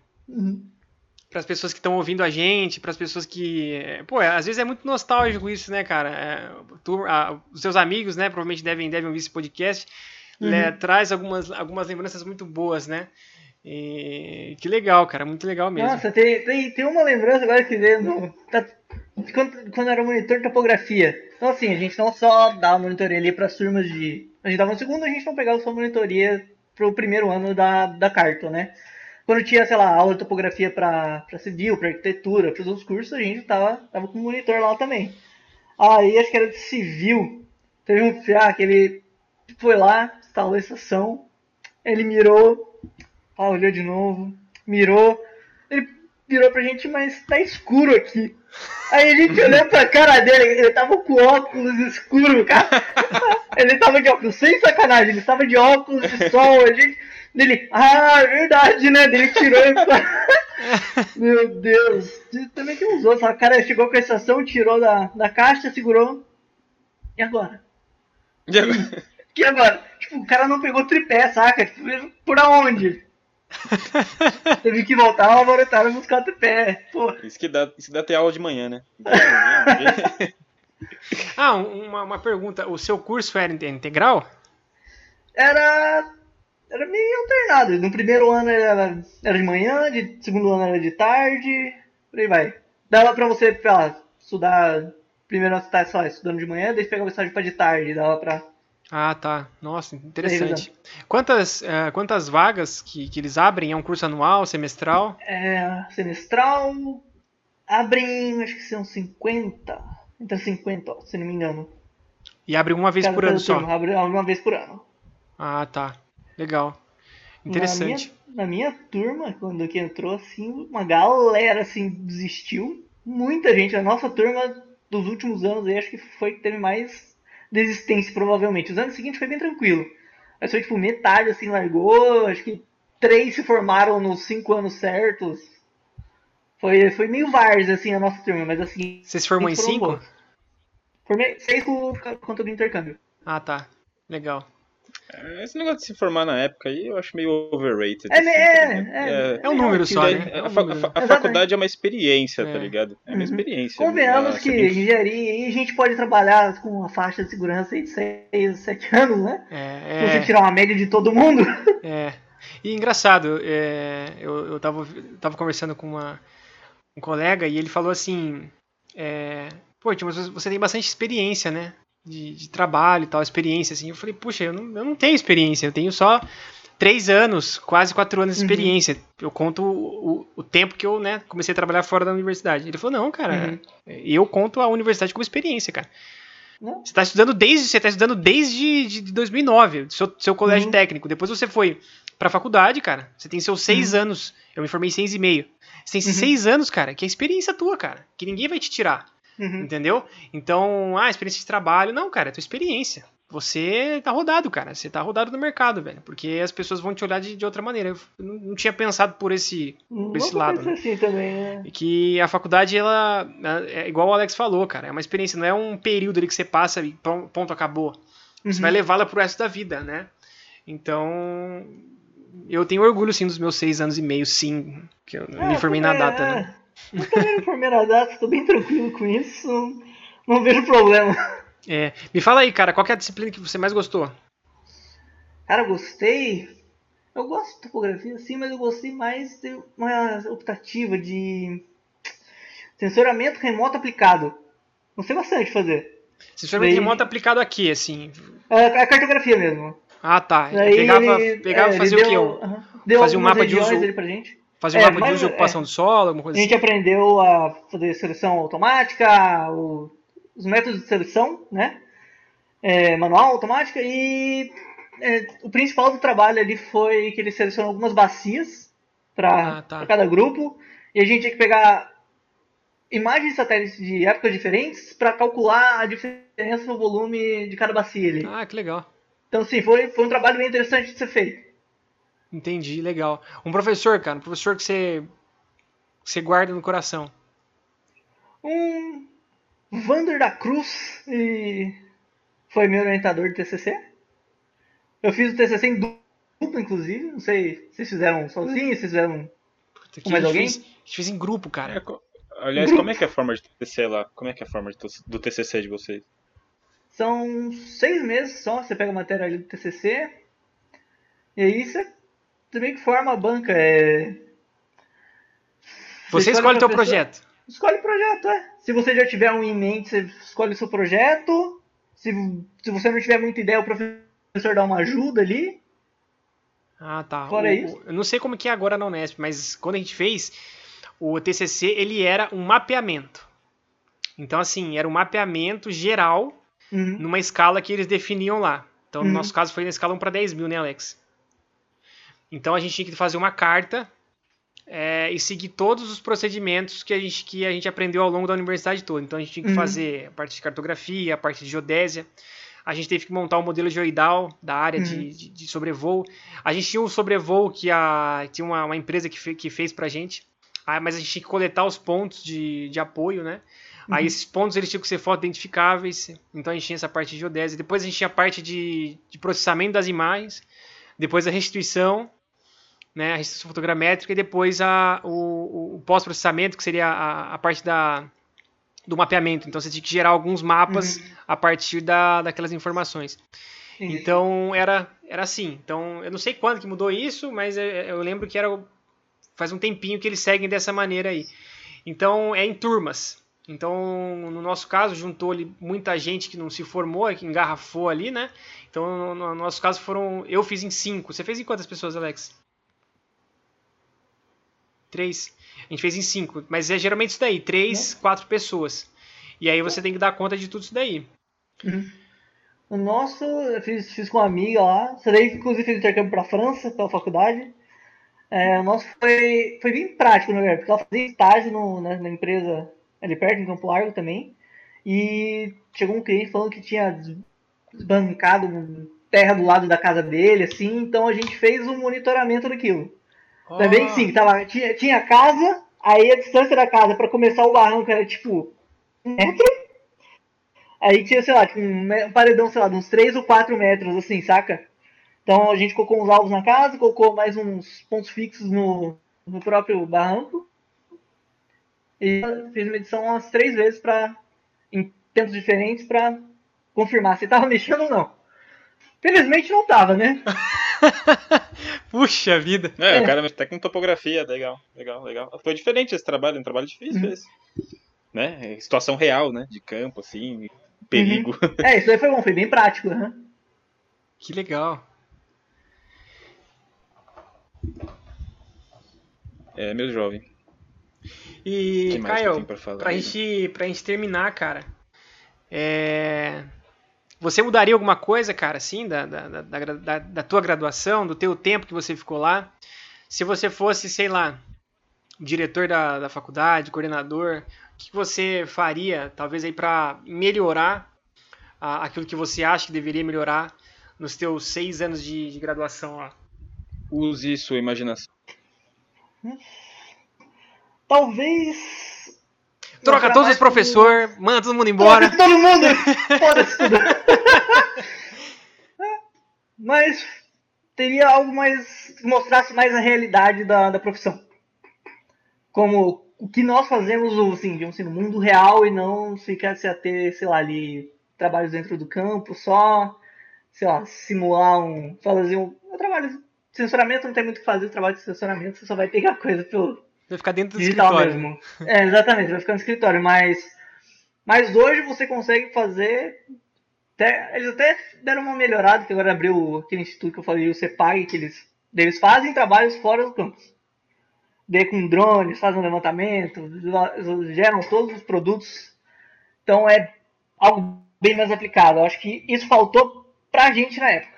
Para as pessoas que estão ouvindo a gente, para as pessoas que. Pô, às vezes é muito nostálgico isso, né, cara? É, tu, a, os seus amigos, né, provavelmente devem, devem ouvir esse podcast. Uhum. Né, traz algumas, algumas lembranças muito boas, né? E que legal, cara, muito legal mesmo. Nossa, tem, tem, tem uma lembrança agora que no, tá, quando, quando era monitor de topografia. Então, assim, a gente não só dava monitoria ali para as turmas de. A gente dava no segundo, a gente não pegava só monitoria pro primeiro ano da, da Carto, né? Quando tinha, sei lá, aula de topografia para civil, para arquitetura, para os outros cursos, a gente tava, tava com monitor lá também. Aí acho que era de civil. Teve um FIA que ele foi lá, instalou a estação, ele mirou, olhou de novo, mirou, ele virou pra gente, mas tá escuro aqui. Aí a gente olhou pra cara dele, ele tava com óculos escuro, cara. Ele tava de óculos, sem sacanagem, ele tava de óculos de sol, a gente. Ele, ah, é verdade, né? Ele tirou e Meu Deus. Também uns outros. O cara chegou com a estação, tirou da, da caixa, segurou. E agora? E agora? E agora? Tipo, o cara não pegou tripé, saca? Tipo, por aonde? Teve que voltar ao laboratório buscar tripé. Pô. Isso que dá, isso dá ter aula de manhã, né? ah, uma, uma pergunta. O seu curso era integral? Era era meio alternado. No primeiro ano era, era de manhã, de segundo ano era de tarde, por aí vai. Dava pra você, pra estudar. Primeiro ano você tá só estudando de manhã, daí pegar o estágio pra de tarde, dava pra. Ah, tá. Nossa, interessante. Quantas, uh, quantas vagas que, que eles abrem? É um curso anual, semestral? É, semestral. Abrem, acho que são 50. Entre 50, ó, se não me engano. E abre uma vez cada, por ano só? Abre uma vez por ano. Ah, tá. Legal. Interessante. Na minha, na minha turma, quando que entrou, assim, uma galera assim desistiu. Muita gente. A nossa turma dos últimos anos aí, acho que foi que teve mais desistência, provavelmente. Os anos seguintes foi bem tranquilo. Mas foi tipo, metade assim largou, acho que três se formaram nos cinco anos certos. Foi, foi meio vars, assim, a nossa turma, mas assim. Você se formou em cinco? Formei seis por conta do intercâmbio. Ah, tá. Legal. É, esse negócio de se formar na época aí eu acho meio overrated. É, assim, é, tá é, é, um número só, né? É um a, número. a, a faculdade é uma experiência, tá ligado? É uma uhum. experiência. Convenhamos que engenharia aí a gente pode trabalhar com uma faixa de segurança aí de 6, 7 anos, né? É, Se você tirar uma média de todo mundo. É. E engraçado, é, eu, eu tava, tava conversando com uma, um colega e ele falou assim: é, Pô, mas você tem bastante experiência, né? De, de, trabalho e tal, experiência, assim. Eu falei, puxa, eu não, eu não tenho experiência, eu tenho só três anos, quase quatro anos de uhum. experiência. Uhum. Eu conto o, o, o, tempo que eu, né, comecei a trabalhar fora da universidade. Ele falou, não, cara, uhum. eu conto a universidade como experiência, cara. Você está estudando desde, você tá estudando desde de 2009, seu, seu colégio uhum. técnico. Depois você foi pra faculdade, cara. Você tem seus seis uhum. anos. Eu me formei em seis e meio. Você tem seis anos, cara, que é experiência tua, cara. Que ninguém vai te tirar. Uhum. Entendeu? Então, ah, experiência de trabalho. Não, cara, é tua experiência. Você tá rodado, cara. Você tá rodado no mercado, velho. Porque as pessoas vão te olhar de, de outra maneira. Eu não, não, tinha pensado por esse, por esse lado. Né? Assim também, né? E que a faculdade, ela. É igual o Alex falou, cara. É uma experiência, não é um período ali que você passa e ponto, acabou. Uhum. Você vai levá-la pro resto da vida, né? Então. Eu tenho orgulho, sim, dos meus seis anos e meio, sim. Que eu é, me formei na data, é. né? Eu também primeira data, estou bem tranquilo com isso, não, não vejo problema. É, me fala aí, cara, qual é a disciplina que você mais gostou? Cara, gostei. Eu gosto de topografia, sim, mas eu gostei mais de uma optativa de sensoramento remoto aplicado. Gostei bastante de fazer. Sensoramento Daí... remoto aplicado aqui, assim? É, a cartografia mesmo. Ah, tá. Daí pegava, ele, pegava é, fazer o quê? Uh -huh. Fazia um mapa de uso. Ele pra gente. Fazer é, mapa de uso e ocupação é, do solo, alguma coisa assim. A gente assim. aprendeu a fazer seleção automática, o, os métodos de seleção, né? É, manual, automática, e é, o principal do trabalho ali foi que ele selecionou algumas bacias para ah, tá. cada grupo, e a gente tinha que pegar imagens de satélites de épocas diferentes para calcular a diferença no volume de cada bacia ali. Ah, que legal. Então, sim, foi, foi um trabalho bem interessante de ser feito. Entendi, legal. Um professor, cara, um professor que você, que você guarda no coração. Um Vander da Cruz e foi meu orientador de TCC. Eu fiz o TCC em duplo, inclusive. Não sei se vocês fizeram sozinhos, se fizeram Puta, com mais alguém. Fez, a gente fez em grupo, cara. É, aliás, grupo. como é que é a forma de TCC lá? Como é que é a forma de, do TCC de vocês? São seis meses só. Você pega a matéria ali do TCC. E aí você também que forma a banca. É... Você, você escolhe o teu projeto. Escolhe o projeto, é. Se você já tiver um em mente, você escolhe o seu projeto. Se, se você não tiver muita ideia, o professor dá uma ajuda ali. Ah, tá. Fora o, isso. Eu não sei como que é agora na Unesp, mas quando a gente fez, o TCC ele era um mapeamento. Então, assim, era um mapeamento geral Uhum. numa escala que eles definiam lá. Então, no Uhum. nosso caso, foi na escala 1 para 10 mil, né, Alex? Então, a gente tinha que fazer uma carta é, e seguir todos os procedimentos que a, gente, que a gente aprendeu ao longo da universidade toda. Então, a gente tinha que Uhum. fazer a parte de cartografia, a parte de geodésia. A gente teve que montar um modelo geoidal da área Uhum. de, de, de sobrevoo. A gente tinha um sobrevoo que a, tinha uma, uma empresa que, fe, que fez pra gente. Ah, mas a gente tinha que coletar os pontos de, de apoio, né? Aí Uhum. esses pontos eles tinham que ser foto identificáveis, então a gente tinha essa parte de geodésia. Depois a gente tinha a parte de, de processamento das imagens, depois a restituição, né, a restituição fotogramétrica e depois a, o, o pós-processamento, que seria a, a parte da, do mapeamento. Então você tinha que gerar alguns mapas Uhum. a partir da, daquelas informações. Entendi. Então era, era assim. Então eu não sei quando que mudou isso, mas é- eu lembro que era faz um tempinho que eles seguem dessa maneira aí. Então é em turmas. Então no nosso caso juntou ali muita gente que não se formou, que engarrafou ali, né? Então no, no nosso caso foram, eu fiz em cinco. Você fez em quantas pessoas, Alex? Três. A gente fez em cinco, mas é geralmente isso daí, três, quatro pessoas. E aí você tem que dar conta de tudo isso daí. Uhum. O nosso, eu fiz, fiz com uma amiga lá. Você daí, inclusive, fez intercâmbio pra França, pela faculdade. É, o nosso foi, foi bem prático, na verdade, porque ela fazia estágio no, na, na empresa ali perto, em Campo Largo também. E chegou um cliente falando que tinha desbancado terra do lado da casa dele, assim. Então a gente fez um monitoramento daquilo. Também sim, tava, tinha, tinha casa, aí a distância da casa pra começar o barranco era tipo um metro. Aí tinha, sei lá, tinha um paredão, sei lá, de uns 3 ou 4 metros, assim, saca? Então a gente colocou uns alvos na casa, colocou mais uns pontos fixos no, no próprio barranco. E fez medição umas três vezes pra, em tempos diferentes pra confirmar se tava mexendo ou não. Felizmente não tava, né? Puxa vida. É, É. o cara até com topografia, legal, legal, legal. Foi diferente esse trabalho, um trabalho difícil Uhum. esse. Né? É Situação real, né? De campo, assim, perigo. É, isso aí foi bom, foi bem prático, né? Que legal. É, meu jovem. E, Caio, pra gente, pra gente terminar, cara, é... você mudaria alguma coisa, cara, assim, da, da, da, da, tua graduação, do teu tempo que você ficou lá? Se você fosse, sei lá, diretor da, da faculdade, coordenador, o que você faria, talvez aí pra melhorar a- aquilo que você acha que deveria melhorar nos teus seis anos de, de graduação lá? Use sua imaginação. Talvez. Troca todos os professores, manda todo mundo embora. Foda-se todo mundo! Foda-se tudo! Mas teria algo mais. que mostrasse mais a realidade da, da profissão. Como o que nós fazemos, assim, digamos assim, no mundo real e não ficar-se a ter, sei lá, ali, trabalhos dentro do campo, só, sei lá, simular um. fazer um. um trabalho de censuramento não tem muito o que fazer, trabalho de censuramento, você só vai pegar coisa pelo, Vai ficar dentro do digital escritório. mesmo. É, exatamente, vai ficar no escritório, mas mas hoje você consegue fazer até- eles até deram uma melhorada, que agora abriu aquele instituto que eu falei, o CEPAG, que eles eles fazem trabalhos fora do campus. Daí com drones, fazem um levantamento, geram todos os produtos. Então é algo bem mais aplicado. Eu acho que isso faltou pra gente na época.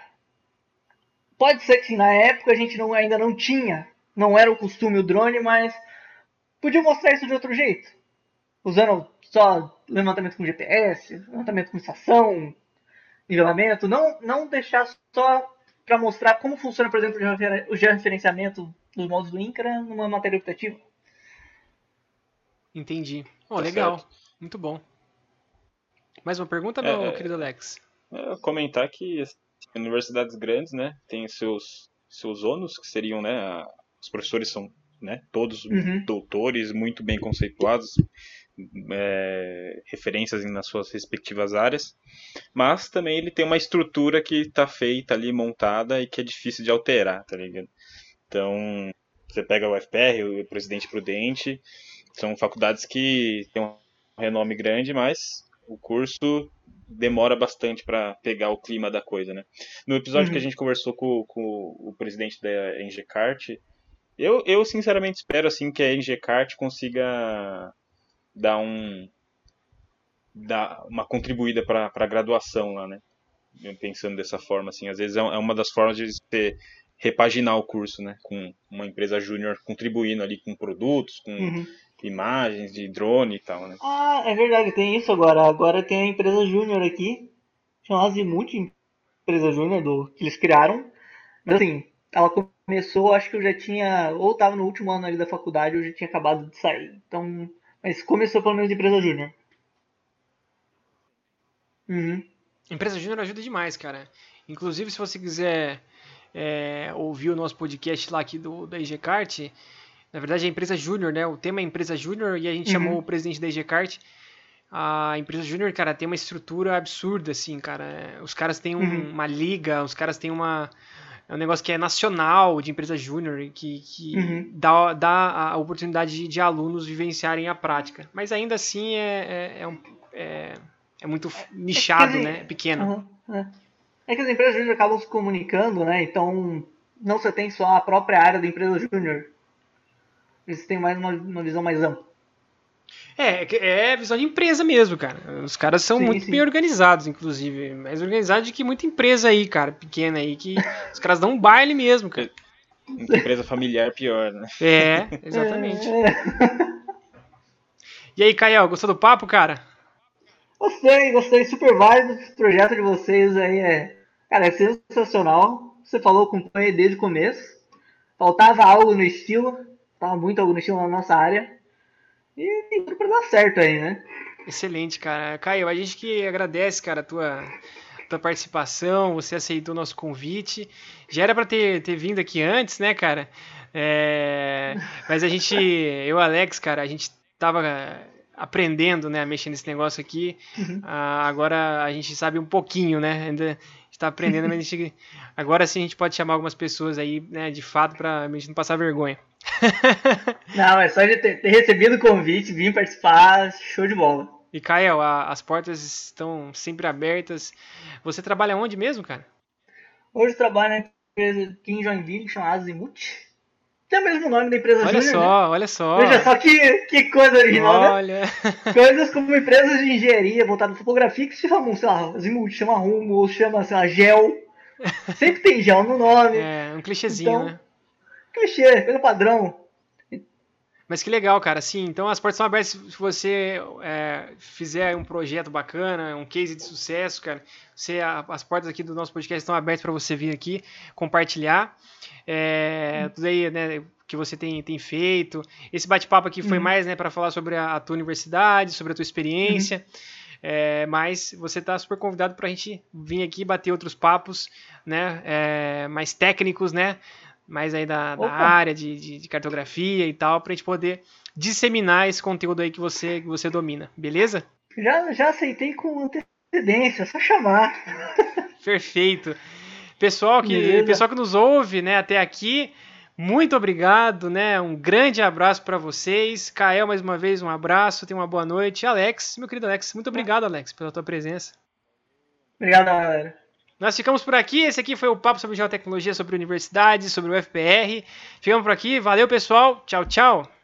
Pode ser que na época a gente não, ainda não tinha, não era o costume o drone, mas podia mostrar isso de outro jeito. Usando só levantamento com GPS, levantamento com estação, nivelamento. Não, não deixar só para mostrar como funciona, por exemplo, o georreferenciamento dos modos do INCRA numa matéria optativa. Entendi. Oh, Tá legal. certo. Muito bom. Mais uma pergunta, É, meu é. querido Alex? É, comentar que as universidades grandes, né, têm seus seus ônus, que seriam, né, a- os professores são, né, todos Uhum. doutores, muito bem conceituados, é, referências nas suas respectivas áreas, mas também ele tem uma estrutura que está feita ali, montada, e que é difícil de alterar, tá ligado? Então, você pega o FPR, o Presidente Prudente, são faculdades que têm um renome grande, mas o curso demora bastante para pegar o clima da coisa, né? No episódio Uhum. que a gente conversou com, com o presidente da Engecart, eu, eu sinceramente espero assim que a Engecart consiga dar um dar uma contribuída para a graduação lá, né? Pensando dessa forma, assim, às vezes é, é uma das formas de você repaginar o curso, né? Com uma empresa júnior contribuindo ali com produtos, com uhum. imagens de drone e tal, né? Ah, é verdade, tem isso agora. Agora tem a empresa júnior aqui, chamada Azimuth, empresa júnior do que eles criaram. Mas assim, ela começou, acho que eu já tinha, ou estava no último ano ali da faculdade, ou já tinha acabado de sair. Então, mas começou pelo menos de empresa júnior. Uhum. Empresa júnior ajuda demais, cara. Inclusive, se você quiser é, ouvir o nosso podcast lá aqui do, da EGCart, na verdade é empresa júnior, né? O tema é empresa júnior e a gente uhum. chamou o presidente da EGCart. A empresa júnior, cara, tem uma estrutura absurda, assim, cara. Os caras têm um, uhum. uma liga, os caras têm uma, é um negócio que é nacional de empresa júnior, que, que uhum. dá, dá a oportunidade de, de, alunos vivenciarem a prática. Mas ainda assim é, é, é, um, é, é muito nichado, é né? É pequeno. Uhum, é. é. que as empresas júnior acabam se comunicando, né? Então não você tem só a própria área da empresa júnior. Eles têm mais uma, uma visão mais ampla. É, é visão de empresa mesmo, cara. Os caras são sim, muito sim. bem organizados, inclusive. Mais organizados do que muita empresa aí, cara, pequena aí, que os caras dão um baile mesmo, cara. Muita empresa familiar pior, né? É, exatamente. É. E aí, Caio, gostou do papo, cara? Gostei, gostei, super válido. O projeto de vocês aí é, cara, é sensacional. Você falou com o desde o começo. Faltava algo no estilo, tava muito algo no estilo na nossa área. E tem tudo pra dar certo aí, né? Excelente, cara. Caio, a gente que agradece, cara, a tua, tua participação, você aceitou o nosso convite. Já era para ter, ter vindo aqui antes, né, cara? É... Mas a gente, eu e Alex, cara, a gente tava aprendendo, né, a mexer nesse negócio aqui. Uhum. Ah, agora a gente sabe um pouquinho, né? Ainda está aprendendo, mas a gente, agora sim a gente pode chamar algumas pessoas aí, né, de fato, para a gente não passar vergonha. Não, é só de ter, ter recebido o convite, vir participar, show de bola. E Kael, as portas estão sempre abertas. Você trabalha onde mesmo, cara? Hoje eu trabalho na empresa aqui em Joinville, chamada Azimuth. Tem o mesmo nome da empresa Olha Júnior, só, né? olha só. Veja só que, que coisa original, né? olha. né? Coisas como empresas de engenharia voltadas para fotografia que se chamam, sei lá, chama Rumo, ou chama, sei lá, Gel. Sempre tem Gel no nome. É, um clichêzinho, então, né? Clichê, pelo padrão. Mas que legal, cara. Sim, então as portas são abertas se você é, fizer um projeto bacana, um case de sucesso, cara. Você, a, as portas aqui do nosso podcast estão abertas para você vir aqui compartilhar é, tudo aí, né, que você tem, tem feito. Esse bate-papo aqui foi uhum. mais, né, para falar sobre a, a, tua universidade, sobre a tua experiência. Uhum. É, mas você está super convidado para a gente vir aqui bater outros papos, né, é, mais técnicos, né, mais aí da, da área de, de, de, cartografia e tal, para a gente poder disseminar esse conteúdo aí que você, que você domina, beleza? Já, já aceitei com antecedência, só chamar. Perfeito. Pessoal que, pessoal que nos ouve né, até aqui, muito obrigado, né? Um grande abraço para vocês. Kael, mais uma vez, um abraço, tenha uma boa noite. Alex, meu querido Alex, muito obrigado, Alex, pela tua presença. Obrigado, galera. Nós ficamos por aqui. Esse aqui foi o papo sobre geotecnologia, sobre universidades, sobre o FPR. Ficamos por aqui. Valeu, pessoal. Tchau, tchau.